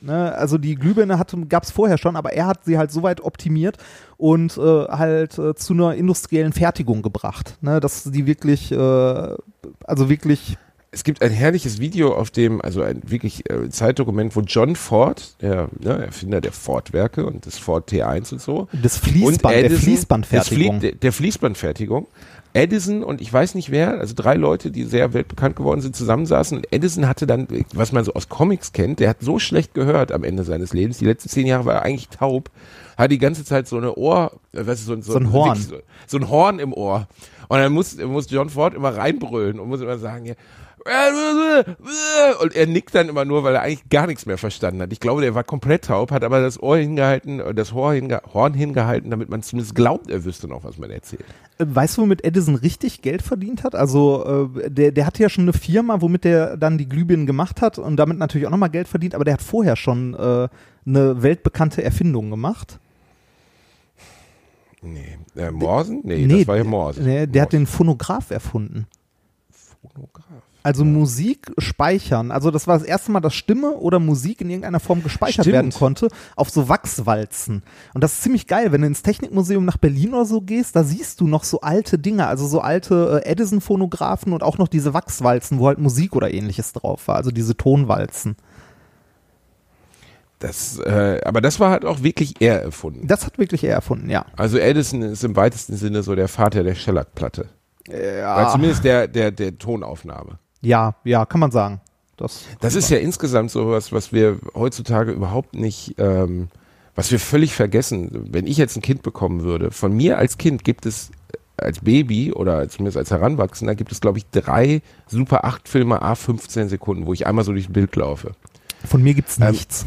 Ne, also die Glühbirne gab es vorher schon, aber er hat sie halt so weit optimiert und äh, halt äh, zu einer industriellen Fertigung gebracht, ne, dass die wirklich, äh, also wirklich Es gibt ein herrliches Video auf dem, also ein wirklich äh, Zeitdokument, wo John Ford, der ne, Erfinder der Ford-Werke und des Ford T1 und so, das Fließband, der Edison- Fließbandfertigung. Das Flie der, der Fließbandfertigung. Edison und ich weiß nicht wer, also drei Leute, die sehr weltbekannt geworden sind, zusammensaßen. Und Edison hatte dann, was man so aus Comics kennt, der hat so schlecht gehört am Ende seines Lebens. Die letzten zehn Jahre war er eigentlich taub, hat die ganze Zeit so eine Ohr, äh, was ist so, ein- So ein Horn. So, so ein Horn im Ohr. Und dann muss, muss John Ford immer reinbrüllen und muss immer sagen, ja, und er nickt dann immer nur, weil er eigentlich gar nichts mehr verstanden hat. Ich glaube, der war komplett taub, hat aber das Ohr hingehalten, äh, das Horn, hinge Horn hingehalten, damit man zumindest glaubt, er wüsste noch, was man erzählt. Weißt du, womit Edison richtig Geld verdient hat? Also äh, der, der hatte ja schon eine Firma, womit der dann die Glühbirnen gemacht hat und damit natürlich auch nochmal Geld verdient, aber der hat vorher schon äh, eine weltbekannte Erfindung gemacht. Nee. Äh, Morsen? Nee, das war ja Morsen. Nee, der hat Morsen. den Phonograph erfunden. Phonograph. Also Musik speichern. Also das war das erste Mal, dass Stimme oder Musik in irgendeiner Form gespeichert Stimmt. werden konnte auf so Wachswalzen. Und das ist ziemlich geil, wenn du ins Technikmuseum nach Berlin oder so gehst, da siehst du noch so alte Dinge, also so alte äh, Edison-Phonographen und auch noch diese Wachswalzen, wo halt Musik oder ähnliches drauf war, also diese Tonwalzen. Das, äh, aber das war halt auch wirklich er erfunden. Das hat wirklich er erfunden, ja. Also Edison ist im weitesten Sinne so der Vater der Shellac-Platte. Ja. Oder zumindest der, der, der Tonaufnahme. Ja, ja, kann man sagen. Das, Das ist ja insgesamt sowas, was wir heutzutage überhaupt nicht, ähm, was wir völlig vergessen. Wenn ich jetzt ein Kind bekommen würde, von mir als Kind gibt es äh, als Baby oder zumindest als Heranwachsender gibt es, glaube ich, drei Super 8 Filme A 15 Sekunden, wo ich einmal so durchs Bild laufe. von mir gibt's Ähm, nichts.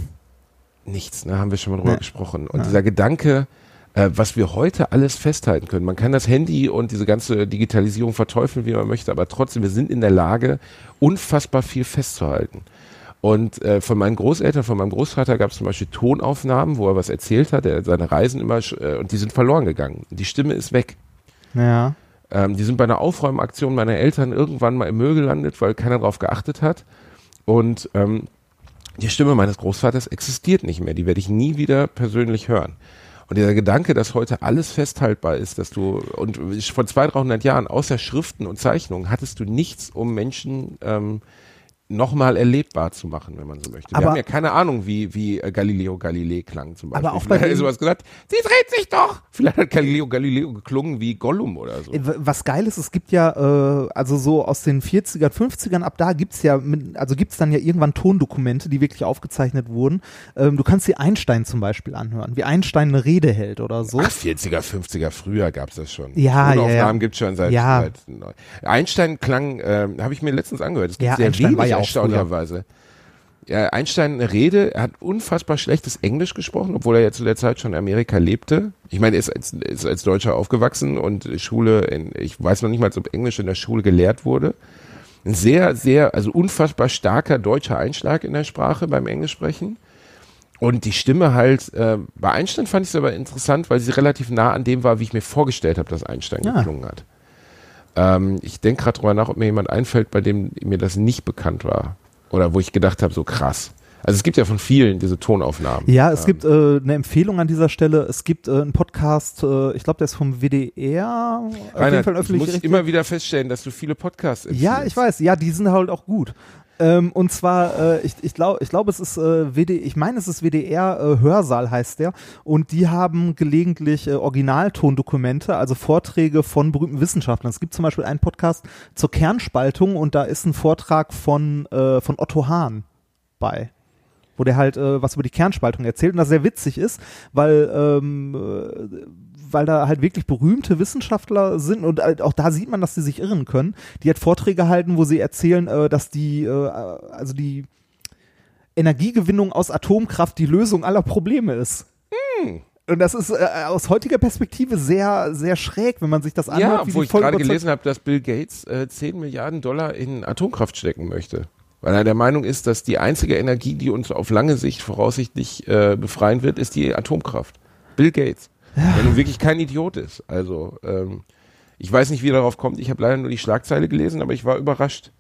Nichts, ne, haben wir schon mal drüber Nee. gesprochen. Und dieser Gedanke, äh, was wir heute alles festhalten können. Man kann das Handy und diese ganze Digitalisierung verteufeln, wie man möchte, aber trotzdem, wir sind in der Lage, unfassbar viel festzuhalten. Und äh, von meinen Großeltern, von meinem Großvater gab es zum Beispiel Tonaufnahmen, wo er was erzählt hat, er seine Reisen immer, äh, und die sind verloren gegangen. Die Stimme ist weg. Ja. Ähm, die sind bei einer Aufräumaktion meiner Eltern irgendwann mal im Müll gelandet, weil keiner darauf geachtet hat. Und ähm, die Stimme meines Großvaters existiert nicht mehr. Die werde ich nie wieder persönlich hören. Und dieser Gedanke, dass heute alles festhaltbar ist, dass du, und vor 200, 300 Jahren, außer Schriften und Zeichnungen, hattest du nichts, um Menschen ähm, nochmal erlebbar zu machen, wenn man so möchte. Wir Aber- haben ja keine Ahnung, wie, wie äh, Galileo Galilei klang zum Beispiel. Aber auch bei Vielleicht hat er sowas gesagt, sie dreht sich doch! Vielleicht hat Galileo Galileo geklungen wie Gollum oder so. Äh, Was geil ist, es gibt ja, äh, also so aus den 40er, 50ern ab da gibt's ja, mit, also gibt's dann ja irgendwann Tondokumente, die wirklich aufgezeichnet wurden. Ähm, du kannst dir Einstein zum Beispiel anhören, wie Einstein eine Rede hält oder so. Ach, 40er, 50er, früher gab's das schon. Ja, ja, Tonaufnahmen ja. gibt's schon seit, Ja. seit. Einstein klang, ähm, habe ich mir letztens angehört. Es gibt Ja, sehr Einstein wenig ja erstaunlicherweise. Ja, Einstein eine Rede, er hat unfassbar schlechtes Englisch gesprochen, obwohl er ja zu der Zeit schon in Amerika lebte. Ich meine, er ist als, ist als Deutscher aufgewachsen und Schule, in, ich weiß noch nicht mal, ob Englisch in der Schule gelehrt wurde. Ein sehr, sehr, also unfassbar starker deutscher Einschlag in der Sprache beim Englischsprechen. Und die Stimme halt, äh, bei Einstein fand ich es aber interessant, weil sie relativ nah an dem war, wie ich mir vorgestellt habe, dass Einstein Ja. geklungen hat. Ähm, ich denke gerade drüber nach, ob mir jemand einfällt, bei dem mir das nicht bekannt war. Oder wo ich gedacht habe, so krass. Also es gibt ja von vielen diese Tonaufnahmen. Ja, es Ähm, gibt äh, eine Empfehlung an dieser Stelle. Es gibt äh, einen Podcast, äh, ich glaube, der ist vom WDR. Auf jeden Reinhard, Fall ich muss immer wieder feststellen, dass du viele Podcasts Ja, empfiehlst. ich weiß. Ja, die sind halt auch gut. Ähm, und zwar, äh, ich, ich glaube, ich glaube, es ist äh, WD, ich meine, es ist WDR äh, Hörsaal heißt der. Und die haben gelegentlich äh, Originaltondokumente, also Vorträge von berühmten Wissenschaftlern. Es gibt zum Beispiel einen Podcast zur Kernspaltung und da ist ein Vortrag von äh, von Otto Hahn bei wo der halt äh, was über die Kernspaltung erzählt und das sehr witzig ist, weil ähm, äh, weil da halt wirklich berühmte Wissenschaftler sind und halt auch da sieht man, dass sie sich irren können. Die hat Vorträge halten, wo sie erzählen, äh, dass die äh, also die Energiegewinnung aus Atomkraft die Lösung aller Probleme ist. Und das ist äh, aus heutiger Perspektive sehr, sehr schräg, wenn man sich das anhört. Ja, wo ich gerade gelesen habe, dass Bill Gates äh, 10 Milliarden Dollar in Atomkraft stecken möchte. Weil er der Meinung ist, dass die einzige Energie, die uns auf lange Sicht voraussichtlich äh, befreien wird, ist die Atomkraft. Bill Gates. Der nun wirklich kein Idiot ist. Also, ähm, ich weiß nicht, wie er darauf kommt. Ich habe leider nur die Schlagzeile gelesen, aber ich war überrascht.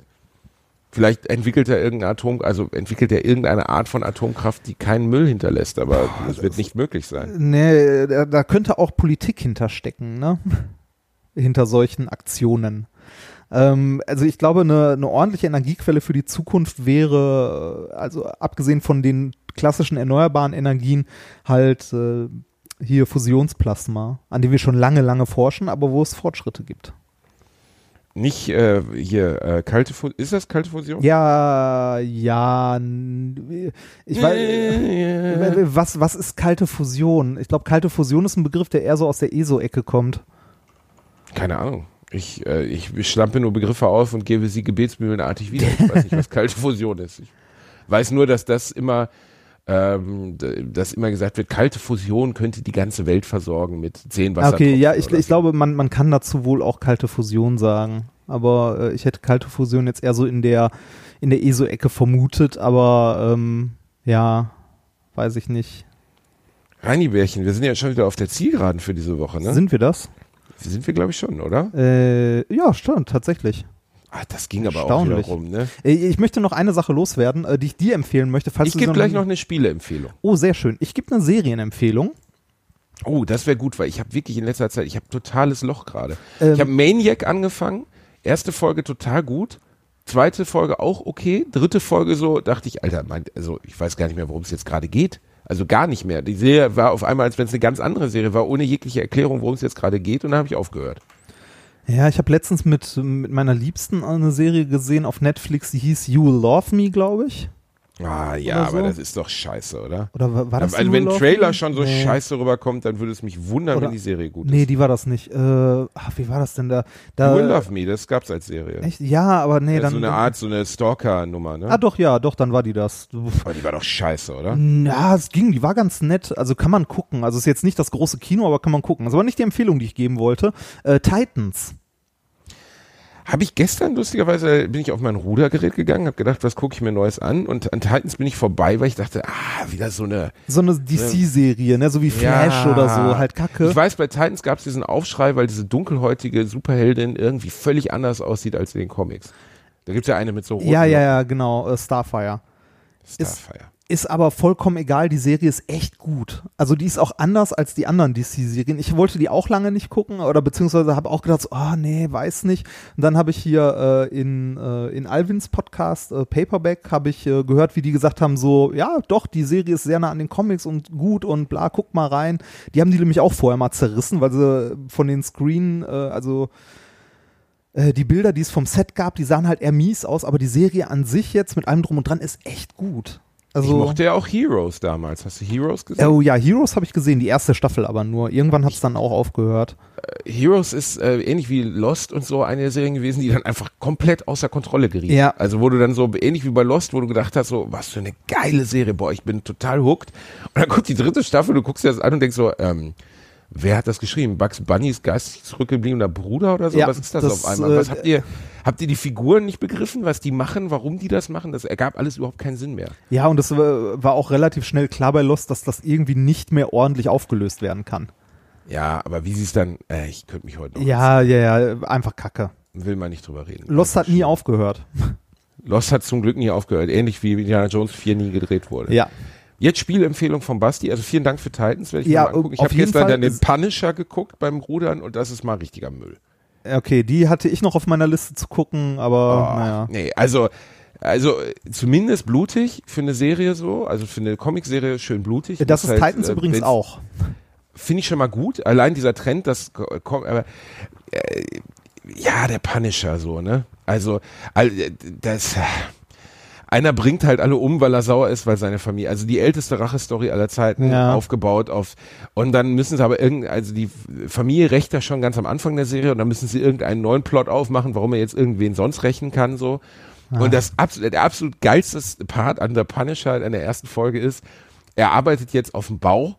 Vielleicht entwickelt er irgendeine Atom, also entwickelt er irgendeine Art von Atomkraft, die keinen Müll hinterlässt, aber das wird nicht möglich sein. Nee, da, da könnte auch Politik hinterstecken, ne? Hinter solchen Aktionen. Ähm, also ich glaube, eine, eine ordentliche Energiequelle für die Zukunft wäre, äh, also abgesehen von den klassischen erneuerbaren Energien, halt äh, hier Fusionsplasma, an dem wir schon lange, lange forschen, aber wo es Fortschritte gibt. Nicht äh, hier äh, kalte Fusion. Ist das kalte Fusion? Ja, ja, ich weiß, was, was ist kalte Fusion? Ich glaube, kalte Fusion ist ein Begriff, der eher so aus der ESO-Ecke kommt. Keine Ahnung. Ich, äh, ich schlampe nur Begriffe auf und gebe sie gebetsmühlenartig wieder. Ich weiß nicht, was kalte Fusion ist. Ich weiß nur, dass das immer, ähm, dass immer gesagt wird, kalte Fusion könnte die ganze Welt versorgen mit zehn Wassertropfen. Okay, ja, ich, ich so. glaube, man, man kann dazu wohl auch kalte Fusion sagen. Aber äh, ich hätte kalte Fusion jetzt eher so in der, in der ESO-Ecke vermutet, aber ähm, ja, weiß ich nicht. Reini-Bärchen, wir sind ja schon wieder auf der Zielgeraden für diese Woche, ne? Sind wir das? Sind wir, glaube ich, schon, oder? Äh, ja, stimmt, tatsächlich. Ah, das ging aber auch Erstaunlich. wieder rum, ne? Äh, Ich möchte noch eine Sache loswerden, äh, die ich dir empfehlen möchte. Falls Ich gebe gleich noch eine Spieleempfehlung. Oh, sehr schön. Ich gebe eine Serienempfehlung. Oh, das wäre gut, weil ich habe wirklich in letzter Zeit, ich habe totales Loch gerade. Ähm, ich habe Maniac angefangen, erste Folge total gut, zweite Folge auch okay, dritte Folge so, dachte ich, Alter, mein, also ich weiß gar nicht mehr, worum es jetzt gerade geht. Also gar nicht mehr. Die Serie war auf einmal, als wenn es eine ganz andere Serie war, ohne jegliche Erklärung, worum es jetzt gerade geht und dann habe ich aufgehört. Ja, ich habe letztens mit, mit meiner Liebsten eine Serie gesehen auf Netflix, die hieß You Love Me, glaube ich. Ah ja, Oder aber so? das ist doch scheiße, oder? Oder war, das also wenn ein Trailer schon so Nee. scheiße rüberkommt, dann würde es mich wundern, Oder- wenn die Serie gut Nee, ist. die war das nicht. Äh, ach, wie war das denn da? da Will Love Me, das gab's als Serie. Echt? Ja, aber nee, Ja, dann. so eine Art, so eine Stalker-Nummer, ne? Ah, doch, ja, doch, dann war die das. Aber die war doch scheiße, oder? Na, es ging, die war ganz nett. Also kann man gucken. Also ist jetzt nicht das große Kino, aber kann man gucken. Das war nicht die Empfehlung, die ich geben wollte. Äh, Titans. Habe ich gestern, lustigerweise, bin ich auf mein Rudergerät gegangen, habe gedacht, was gucke ich mir Neues an? Und an Titans bin ich vorbei, weil ich dachte, ah, wieder so eine. So eine DC-Serie, ne? So wie Flash Ja. oder so, halt Kacke. Ich weiß, bei Titans gab es diesen Aufschrei, weil diese dunkelhäutige Superheldin irgendwie völlig anders aussieht als in den Comics. Da gibt's ja eine mit so roten ja, ja, ja, genau. Äh, Starfire. Starfire. Ist aber vollkommen egal, die Serie ist echt gut. Also die ist auch anders als die anderen DC-Serien. Ich wollte die auch lange nicht gucken oder beziehungsweise habe auch gedacht, so, ah nee, weiß nicht. Und dann habe ich hier äh, in, äh, in Alvins Podcast äh, Paperback habe ich äh, gehört, wie die gesagt haben, so, ja doch, die Serie ist sehr nah an den Comics und gut und bla, guck mal rein. Die haben die nämlich auch vorher mal zerrissen, weil sie von den Screen, äh, also äh, die Bilder, die es vom Set gab, die sahen halt eher mies aus, aber die Serie an sich jetzt mit allem drum und dran ist echt gut. Also, ich mochte ja auch Heroes damals. Hast du Heroes gesehen? Oh ja, Heroes habe ich gesehen, die erste Staffel aber nur. Irgendwann hat es dann auch aufgehört. Heroes ist äh, ähnlich wie Lost und so eine der Serien gewesen, die dann einfach komplett außer Kontrolle geriet. Ja. Also wo du dann so ähnlich wie bei Lost, wo du gedacht hast, so was für eine geile Serie, boah, ich bin total hooked. Und dann kommt die dritte Staffel, du guckst dir das an und denkst so, ähm, wer hat das geschrieben? Bugs Bunnys geistig zurückgebliebener Bruder oder so? Ja, was ist das, das, auf einmal? Was äh, habt ihr, habt ihr die Figuren nicht begriffen, was die machen, warum die das machen? Das ergab alles überhaupt keinen Sinn mehr. Ja, und es äh, war auch relativ schnell klar bei Lost, dass das irgendwie nicht mehr ordentlich aufgelöst werden kann. Ja, aber wie sie es dann, äh, ich könnte mich heute noch, Ja, ja, ja, einfach Kacke. will man nicht drüber reden. Lost hat nie aufgehört. Lost hat zum Glück nie aufgehört, ähnlich wie Indiana Jones 4 nie gedreht wurde. Ja. Jetzt Spielempfehlung von Basti. Also vielen Dank für Titans. Werde ich Ja, mir mal angucken. Ich habe gestern Fall dann den Punisher geguckt beim Rudern und das ist mal richtiger Müll. Okay, die hatte ich noch auf meiner Liste zu gucken, aber Oh, naja. Nee, also, also äh, zumindest blutig für eine Serie so, also für eine Comicserie schön blutig. Das ist halt, Titans äh, übrigens auch. Finde ich schon mal gut. Allein dieser Trend, das kommt, aber äh, ja, der Punisher so, ne? Also, äh, das. Einer bringt halt alle um, weil er sauer ist, weil seine Familie, also die älteste Rachestory aller Zeiten Ja. aufgebaut auf, und dann müssen sie aber irgend, also die Familie rächt ja schon ganz am Anfang der Serie und dann müssen sie irgendeinen neuen Plot aufmachen, warum er jetzt irgendwen sonst rächen kann, so. Und das absolut, der absolut geilste Part an der Punisher in der ersten Folge ist, er arbeitet jetzt auf dem Bau,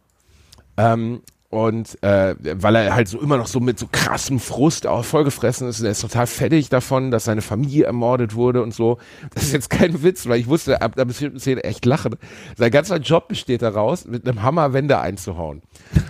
ähm, und äh, weil er halt so immer noch so mit so krassem Frust auch vollgefressen ist, und er ist total fertig davon, dass seine Familie ermordet wurde und so. Das ist jetzt kein Witz, weil ich wusste ab der bestimmten Szene echt lachen. Sein ganzer Job besteht daraus, mit einem Hammer Wände einzuhauen.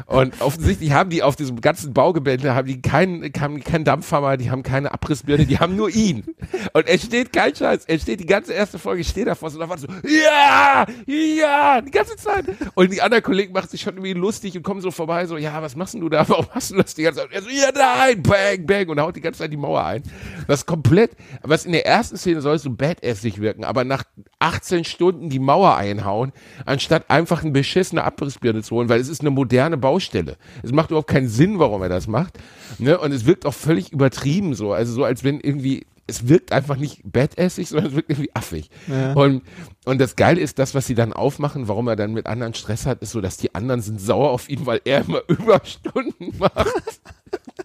Und offensichtlich haben die auf diesem ganzen Baugebäude haben die keinen, haben keinen Dampfhammer, die haben keine Abrissbirne, die haben nur ihn. Und er steht kein Scheiß, er steht die ganze erste Folge steht davor und dann so, ja, ja, die ganze Zeit. Und die anderen Kollegen machen sich schon irgendwie lustig und kommen so vorbei, so, ja, was machst du da? Warum machst du das die ganze Zeit? Er so, ja, nein, bang, bang, und haut die ganze Zeit die Mauer ein. Ist komplett, was in der ersten Szene soll so badassig wirken, aber nach 18 Stunden die Mauer einhauen, anstatt einfach eine beschissene Abrissbirne zu holen, weil es ist eine moderne Baustelle. Es macht überhaupt keinen Sinn, warum er das macht. Ne? Und es wirkt auch völlig übertrieben so. Also so, als wenn irgendwie, es wirkt einfach nicht badassig, sondern es wirkt irgendwie affig. Und, und das Geile ist, das, was sie dann aufmachen, warum er dann mit anderen Stress hat, ist so, dass die anderen sind sauer auf ihn, weil er immer Überstunden macht.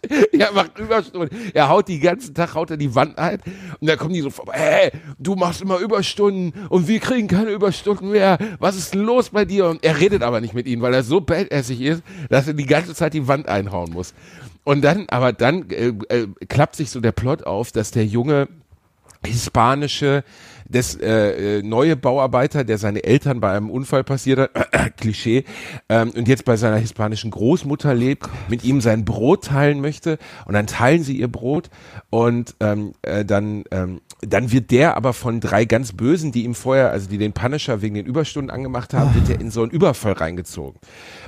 Er macht Überstunden. Er haut die ganzen Tag, haut er die Wand ein. Und dann kommen die so vorbei, hey, du machst immer Überstunden und wir kriegen keine Überstunden mehr. Was ist los bei dir? Und er redet aber nicht mit ihnen, weil er so badassig ist, dass er die ganze Zeit die Wand einhauen muss. Und dann, aber dann äh, äh, klappt sich so der Plot auf, dass der junge hispanische das äh, äh, neue Bauarbeiter, der seine Eltern bei einem Unfall passiert hat, Klischee, ähm, und jetzt bei seiner hispanischen Großmutter lebt, mit ihm sein Brot teilen möchte. Und dann teilen sie ihr Brot. Und ähm, äh, dann ähm, dann wird der aber von drei ganz Bösen, die ihm vorher, also die den Punisher wegen den Überstunden angemacht haben, wird er in so einen Überfall reingezogen.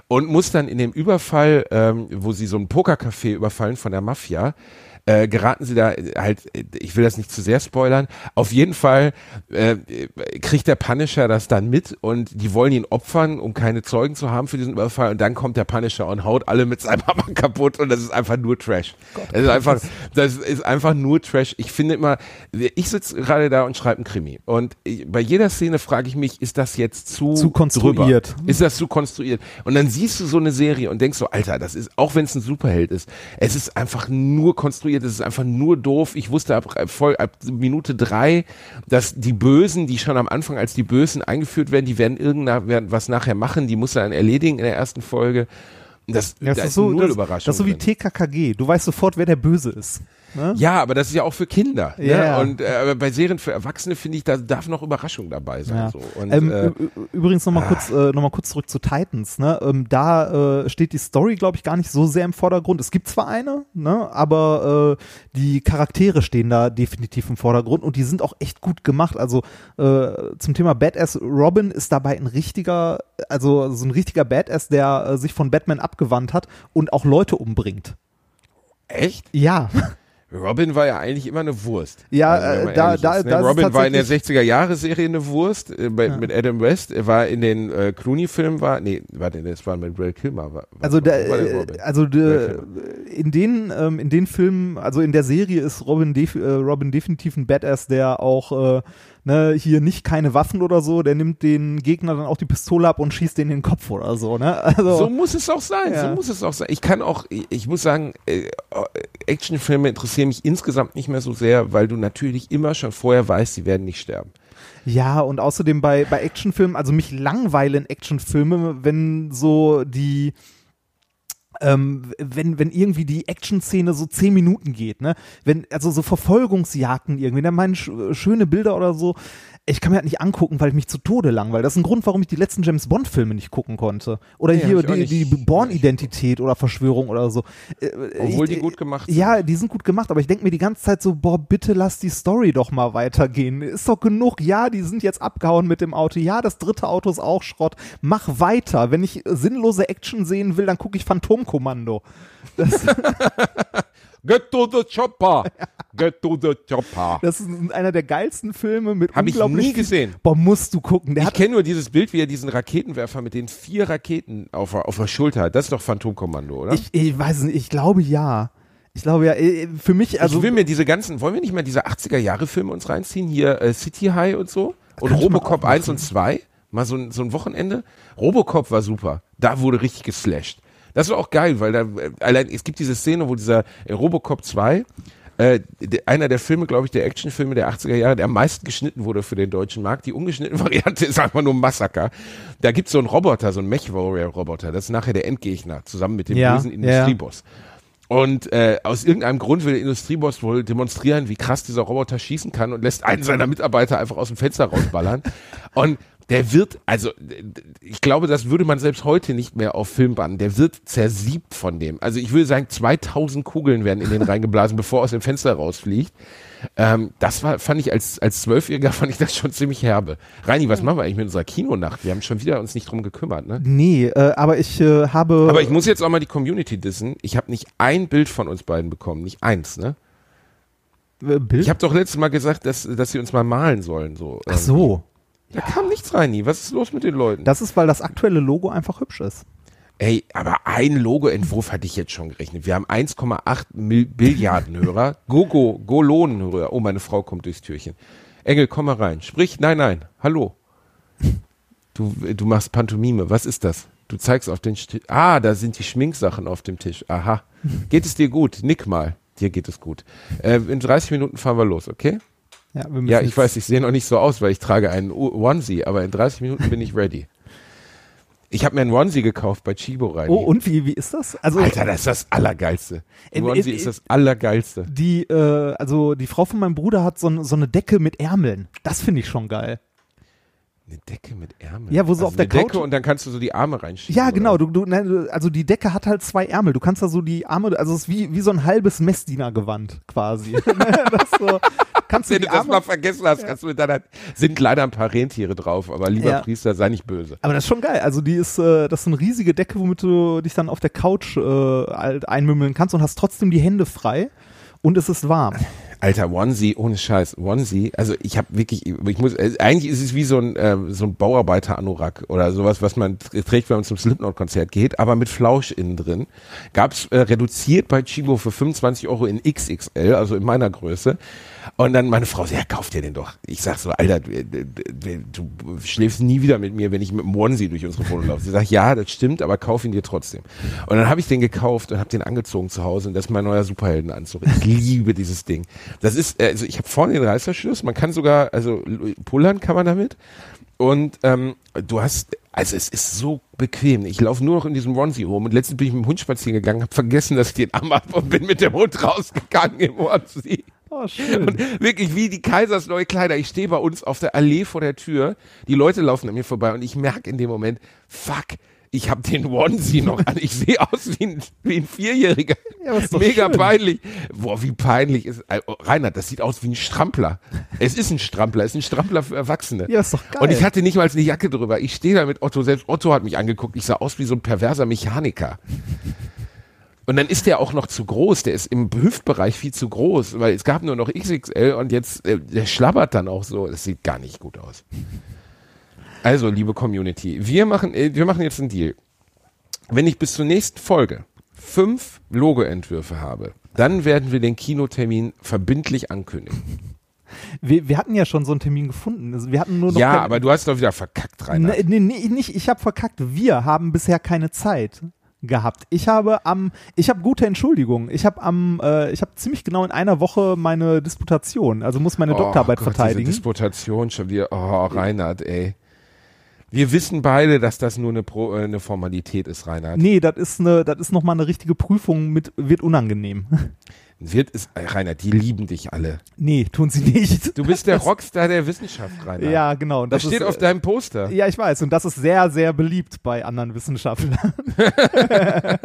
Und muss dann in dem Überfall, ähm, wo sie so ein Pokercafé überfallen von der Mafia, äh, geraten sie da äh, halt, äh, ich will das nicht zu sehr spoilern, auf jeden Fall äh, kriegt der Punisher das dann mit und die wollen ihn opfern, um keine Zeugen zu haben für diesen Überfall und dann kommt der Punisher und haut alle mit seinem Hammer kaputt und das ist einfach nur Trash. das ist einfach, das ist einfach nur Trash. Ich finde immer, ich sitze gerade da und schreibe einen Krimi und bei jeder Szene frage ich mich, ist das jetzt zu, Zu konstruiert. Drüber? Ist das zu konstruiert? Und dann siehst du so eine Serie und denkst so, Alter, das ist, auch wenn es ein Superheld ist, es ist einfach nur konstruiert, es ist einfach nur doof. Ich wusste ab, ab, voll, ab Minute drei, dass die Bösen, die schon am Anfang als die Bösen eingeführt werden, die werden irgendwas nachher machen, die muss er dann erledigen in der ersten Folge. Das, Ja, das da ist so, null das, Überraschung. das ist so wie. TKKG. Du weißt sofort, wer der Böse ist. Ne? Ja, aber das ist ja auch für Kinder. Ne? ja. Und äh, aber bei Serien für Erwachsene finde ich, da darf noch Überraschung dabei sein. Ja. So. Und, ähm, äh, übrigens nochmal kurz, äh, noch mal kurz zurück zu Titans. Ne? Ähm, da äh, steht die Story, glaube ich, gar nicht so sehr im Vordergrund. Es gibt zwar eine, ne? aber äh, die Charaktere stehen da definitiv im Vordergrund und die sind auch echt gut gemacht. Also äh, zum Thema Badass, Robin ist dabei ein richtiger, also so ein richtiger Badass, der äh, sich von Batman abgewandt hat und auch Leute umbringt. echt? Ja, Robin war ja eigentlich immer eine Wurst. Ja, wenn äh, da- ist, ne? da ist es Robin war in der tatsächlich- 60er Jahre Serie eine Wurst äh, bei, mit Adam West. Er war in den äh, Clooney Filmen war nee, warte, das war mit Val Kilmer. War, Also, da, äh, also de, in den ähm, in den Filmen, also in der Serie ist Robin, def, äh, Robin definitiv ein Badass, der auch äh, ne, hier nicht keine Waffen oder so, der nimmt den Gegner dann auch die Pistole ab und schießt den in den Kopf oder so, ne? Also So muss es auch sein, Ja. so muss es auch sein. Ich kann auch, ich, muss sagen, äh, Actionfilme interessieren mich insgesamt nicht mehr so sehr, weil du natürlich immer schon vorher weißt, sie werden nicht sterben. Ja, und außerdem bei, bei Actionfilmen, also mich langweilen Actionfilme, wenn so die, ähm, wenn, wenn irgendwie die Action-Szene so zehn Minuten geht, ne? Wenn, also so Verfolgungsjagden irgendwie, da meinen sch schöne Bilder oder so. Ich kann mir halt nicht angucken, weil ich mich zu Tode langweile. Das ist ein Grund, warum ich die letzten James Bond-Filme nicht gucken konnte. Oder Nee, hier die, die Born-Identität oder Verschwörung oder so. Äh, Obwohl ich- die gut gemacht sind. Ja, die sind gut gemacht, aber ich denke mir die ganze Zeit so, boah, bitte lass die Story doch mal weitergehen. Ist doch genug. Ja, die sind jetzt abgehauen mit dem Auto. Ja, das dritte Auto ist auch Schrott. Mach weiter. Wenn ich sinnlose Action sehen will, dann gucke ich Phantomkommando. Das, Get to the chopper! Get to the chopper! das ist einer der geilsten Filme mit Hab ich nie gesehen. Boah, musst du gucken. Der Ich kenne nur dieses Bild, wie er diesen Raketenwerfer mit den vier Raketen auf, der- auf der Schulter hat. Das ist doch Phantomkommando, oder? ich, ich weiß nicht, ich glaube ja. Ich glaube ja, äh, für mich also ich will mir diese ganzen, wollen wir nicht mal diese 80er Jahre Filme uns reinziehen? Hier äh, City High und so? Und Robocop auch 1 und 2? Mal so ein, so ein Wochenende? Robocop war super. Da wurde richtig geslasht. Das war auch geil, weil da, äh, allein, es gibt diese Szene, wo dieser äh, Robocop 2, äh, einer der Filme, glaube ich, der Actionfilme der 80er Jahre, der am meisten geschnitten wurde für den deutschen Markt. Die ungeschnittene Variante ist einfach nur ein Massaker. Da gibt's so einen Roboter, so einen Mech-Warrior-Roboter. Das ist nachher der Endgegner, zusammen mit dem Ja, bösen ja. Industrieboss. Und äh, aus irgendeinem Grund will der Industrieboss wohl demonstrieren, wie krass dieser Roboter schießen kann und lässt einen seiner Mitarbeiter einfach aus dem Fenster rausballern. und der wird, also ich glaube, das würde man selbst heute nicht mehr auf Film bannen. Der wird zersiebt von dem. Also ich würde sagen, 2000 Kugeln werden in den reingeblasen, bevor er aus dem Fenster rausfliegt. Ähm, das war, fand ich als als Zwölfjähriger fand ich das schon ziemlich herbe. Reini, was machen wir eigentlich mit unserer Kinonacht? Wir haben schon wieder uns nicht drum gekümmert, ne? nee, äh, aber ich äh, habe Aber ich muss jetzt auch mal die Community dissen. Ich habe nicht ein Bild von uns beiden bekommen, nicht eins, ne? äh, Bild. Ich habe doch letztes Mal gesagt, dass, dass sie uns mal malen sollen. So. Ach so. Da kam nichts rein, nie. Was ist los mit den Leuten? Das ist, weil das aktuelle Logo einfach hübsch ist. Ey, aber ein Logoentwurf hatte ich jetzt schon gerechnet. Wir haben 1,8 Mil- Billiarden Hörer. Gogo, Golonen-Hörer. Oh, meine Frau kommt durchs Türchen. Engel, komm mal rein. Sprich, nein, nein. Hallo. Du, du machst Pantomime. Was ist das? Du zeigst auf den Tisch. Ah, da sind die Schminksachen auf dem Tisch. Aha. Geht es dir gut? Nick mal. Dir geht es gut. Äh, in 30 Minuten fahren wir los, okay? Ja, Ja, ich weiß, ich sehe noch nicht so aus, weil ich trage einen Onesie, aber in 30 Minuten bin ich ready. Ich habe mir einen Onesie gekauft bei Chibo rein. Oh, und wie, wie ist das? Also, Alter, das ist das Allergeilste. Ein Onesie ist das Allergeilste. die, äh, also die Frau von meinem Bruder hat so, so eine Decke mit Ärmeln. Das finde ich schon geil. Eine Decke mit Ärmeln. Ja, wo so also auf der eine Decke Couch- und dann kannst du so die Arme reinschieben. Ja, genau. Du, du, nein, also die Decke hat halt zwei Ärmel. Du kannst da so die Arme, also es ist wie, wie so ein halbes Messdienergewand quasi. das so, kannst du Wenn die du das mal Arme, vergessen hast, kannst du mit deiner, sind leider ein paar Rentiere drauf, aber lieber Ja. Priester, sei nicht böse. aber das ist schon geil. Also die ist, äh, das ist eine riesige Decke, womit du dich dann auf der Couch äh, halt einmümmeln kannst und hast trotzdem die Hände frei und es ist warm. Alter, Onesie, ohne Scheiß, Onesie, also ich habe wirklich, ich muss, äh, eigentlich ist es wie so ein, ähm, so ein Bauarbeiter-Anorak oder sowas, was man trägt, wenn man zum Slipknot-Konzert geht, aber mit Flausch innen drin. Gab's äh, reduziert bei Chibo für 25 Euro in XXL, also in meiner Größe. Und dann meine Frau so, ja, kauf dir den doch. Ich sag so, Alter, du, du, schläfst nie wieder mit mir, wenn ich mit dem Onesie durch unsere Wohnung laufe. Sie sagt, ja, das stimmt, aber kauf ihn dir trotzdem. Und dann habe ich den gekauft und habe den angezogen zu Hause und das ist mein neuer Superheldenanzug. Ich liebe dieses Ding. Das ist, äh, also ich habe vorne den Reißverschluss, man kann sogar, also pullern kann man damit. Und ähm, du hast, also es ist so bequem. Ich laufe nur noch in diesem Onesie rum und letztens bin ich mit dem Hund spazieren gegangen, habe vergessen, dass ich den Arm habe und bin mit dem Hund rausgegangen im Onesie. Oh, schön. Und wirklich wie die Kaisers neue Kleider. Ich stehe bei uns auf der Allee vor der Tür. Die Leute laufen an mir vorbei und ich merke in dem Moment, fuck, ich habe den Onesie noch an. Ich sehe aus wie ein, wie ein Vierjähriger. Ja, Mega schön. peinlich. Boah, wie peinlich ist. äh, Reinhard, das sieht aus wie ein Strampler. Es ist ein Strampler, es ist ein Strampler für Erwachsene. Ja, ist doch geil. Und ich hatte nicht mal eine Jacke drüber. Ich stehe da mit Otto, selbst Otto hat mich angeguckt. Ich sah aus wie so ein perverser Mechaniker. Und dann ist der auch noch zu groß. Der ist im Hüftbereich viel zu groß, weil es gab nur noch XXL und jetzt, äh, der schlabbert dann auch so. Das sieht gar nicht gut aus. Also, liebe Community, wir machen, äh, wir machen jetzt einen Deal. Wenn ich bis zur nächsten Folge fünf Logoentwürfe habe, dann werden wir den Kinotermin verbindlich ankündigen. wir, wir hatten ja schon so einen Termin gefunden. Also wir hatten nur noch Ja, aber du hast doch wieder verkackt, Rainer. Nee, nee, nee, nicht, ich habe verkackt. Wir haben bisher keine Zeit gehabt. Ich habe am, ich habe gute Entschuldigung. Ich habe am, äh, ich habe ziemlich genau in einer Woche meine Disputation, also muss meine Doktorarbeit Oh Gott, verteidigen. Diese Disputation schon wieder. Oh, Reinhard, ey. Wir wissen beide, dass das nur eine, Pro, äh, eine Formalität ist, Reinhard. Nee, das ist eine, das ist noch mal eine richtige Prüfung mit, wird unangenehm. Wird es, äh, Reinhard, die lieben dich alle. nee, tun sie nicht. Du bist der Rockstar der Wissenschaft, Reinhard. Ja, genau. Und Das, steht ist, auf deinem Poster. Ja, ich weiß. Und das ist sehr, sehr beliebt bei anderen Wissenschaftlern.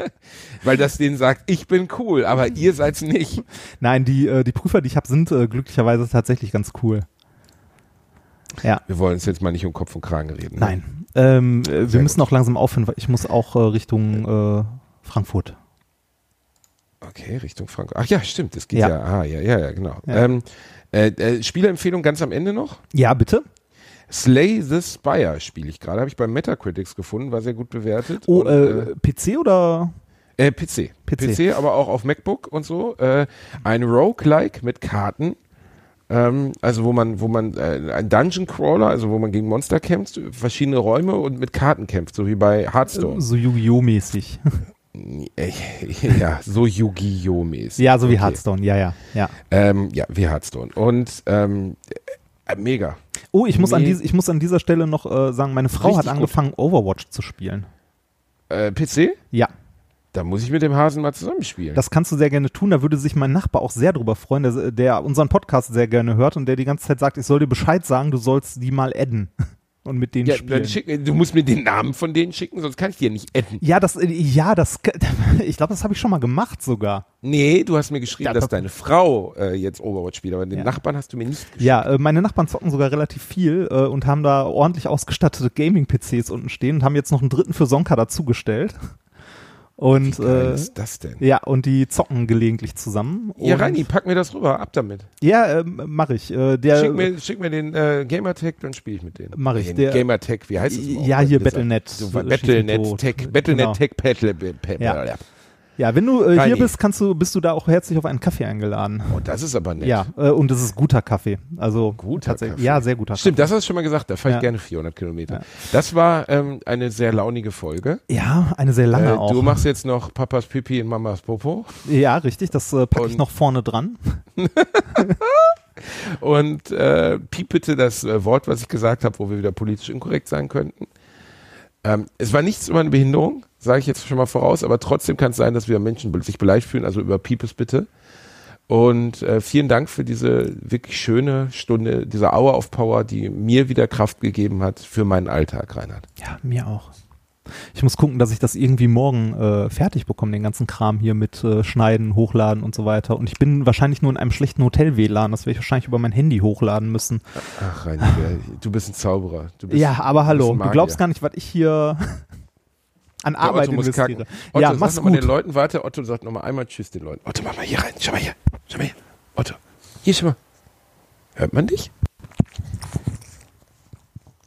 Weil das denen sagt, ich bin cool, aber ihr seid's nicht. Nein, die, äh, die Prüfer, die ich habe, sind äh, glücklicherweise tatsächlich ganz cool. Ja. Wir wollen uns jetzt mal nicht um Kopf und Kragen reden. ne? Nein. Ähm, äh, wir müssen auch langsam aufhören, weil ich muss auch äh, Richtung äh, Frankfurt. Okay, Richtung Frankfurt. Ach ja, stimmt, das geht ja. Ja. Ah, ja, ja, ja, genau. Ja. Ähm, äh, äh, Spieleempfehlung ganz am Ende noch. Ja, bitte. Slay the Spire spiele ich gerade. Habe ich bei Metacritics gefunden, war sehr gut bewertet. Oh, Und, äh, PC oder? Äh, PC. PC. aber auch auf MacBook und so. Äh, ein Roguelike mit Karten. Ähm, also wo man, wo man, äh, ein Dungeon Crawler, also wo man gegen Monster kämpft, verschiedene Räume und mit Karten kämpft, so wie bei Hearthstone. So Yu-Gi-Oh! mäßig. Äh, ja, so Yu-Gi-Oh! mäßig. ja, so wie Okay. Hearthstone. Ja, ja, ja. Ähm, ja, wie Hearthstone. Und ähm, äh, mega. Oh, ich muss, an Nee. dies, ich muss an dieser Stelle noch äh, sagen, meine Frau Richtig hat gut. angefangen, Overwatch zu spielen. Äh, PC? Ja, Da muss ich mit dem Hasen mal zusammenspielen. das kannst du sehr gerne tun. Da würde sich mein Nachbar auch sehr drüber freuen, der, der unseren Podcast sehr gerne hört und der die ganze Zeit sagt, ich soll dir Bescheid sagen, du sollst die mal adden und mit denen ja, spielen. schick, du musst mir den Namen von denen schicken, sonst kann ich dir nicht adden. Ja, das, ja, das, ich glaube, das habe ich schon mal gemacht sogar. Nee, du hast mir geschrieben, Ja, dass deine Frau äh, jetzt Overwatch spielt, aber den Ja. Nachbarn hast du mir nicht geschrieben. Ja, äh, meine Nachbarn zocken sogar relativ viel äh, und haben da ordentlich ausgestattete Gaming-PCs unten stehen und haben jetzt noch einen dritten für Sonka dazugestellt. Und Wie geil äh, ist das denn? ja, und die zocken gelegentlich zusammen. Ja, Reini, pack mir das rüber, ab damit. Ja, ähm, mache ich. Äh, der, schick, mir, schick mir den äh, Gamertag, dann spiele ich mit denen. Mach ich. Den Der- Gamertag, wie heißt es? Ja, hier Battlenet. So, Battlenet. Tech, Genau. Battlenet Tech, Battle, Battle, Ja. Ja. Wenn du äh, hier bist, kannst du, bist du da auch herzlich auf einen Kaffee eingeladen. Oh, das ist aber nett. Ja, äh, und es ist guter Kaffee. Also Guter tatsächlich. Kaffee. Ja, sehr guter Stimmt, das hast du schon mal gesagt, da fahre ich Ja. gerne 400 Kilometer. Ja. Das war ähm, eine sehr launige Folge. Kaffee. Ja, eine sehr lange Äh, auch. du machst jetzt noch Papas Pipi und Mamas Popo. ja, richtig. Das äh, packe ich noch vorne dran. Und äh, piep bitte das äh, Wort, was ich gesagt habe, wo wir wieder politisch inkorrekt sein könnten. Ähm, es war nichts über eine Behinderung, sage ich jetzt schon mal voraus, aber trotzdem kann es sein, dass wieder Menschen sich beleidigt fühlen, also über Piep es bitte. Und äh, vielen Dank für diese wirklich schöne Stunde, diese Hour of Power, die mir wieder Kraft gegeben hat für meinen Alltag, Reinhard. Ja, mir auch. Ich muss gucken, dass ich das irgendwie morgen äh, fertig bekomme, den ganzen Kram hier mit äh, Schneiden, Hochladen und so weiter. Und ich bin wahrscheinlich nur in einem schlechten Hotel-WLAN. Das werde ich wahrscheinlich über mein Handy hochladen müssen. Ach, Reinhard, du bist ein Zauberer. Bist, ja, aber hallo, du glaubst gar nicht, was ich hier an Der Arbeit investiere. Otto, ja, mach's gut. den Leuten, warte, Otto sagt nochmal einmal Tschüss den Leuten. Otto, mach mal hier rein, schau mal hier, schau mal hier. Otto, hier, schau mal. Hört man dich?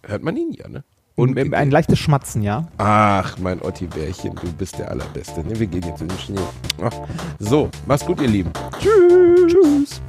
Hört man ihn ja, ne? Und ein, ein leichtes Schmatzen, ja. Ach, mein Otti-Bärchen, du bist der Allerbeste. Ne, wir gehen jetzt in den Schnee. Ach, So, mach's gut, ihr Lieben. Tschüss. Tschüss.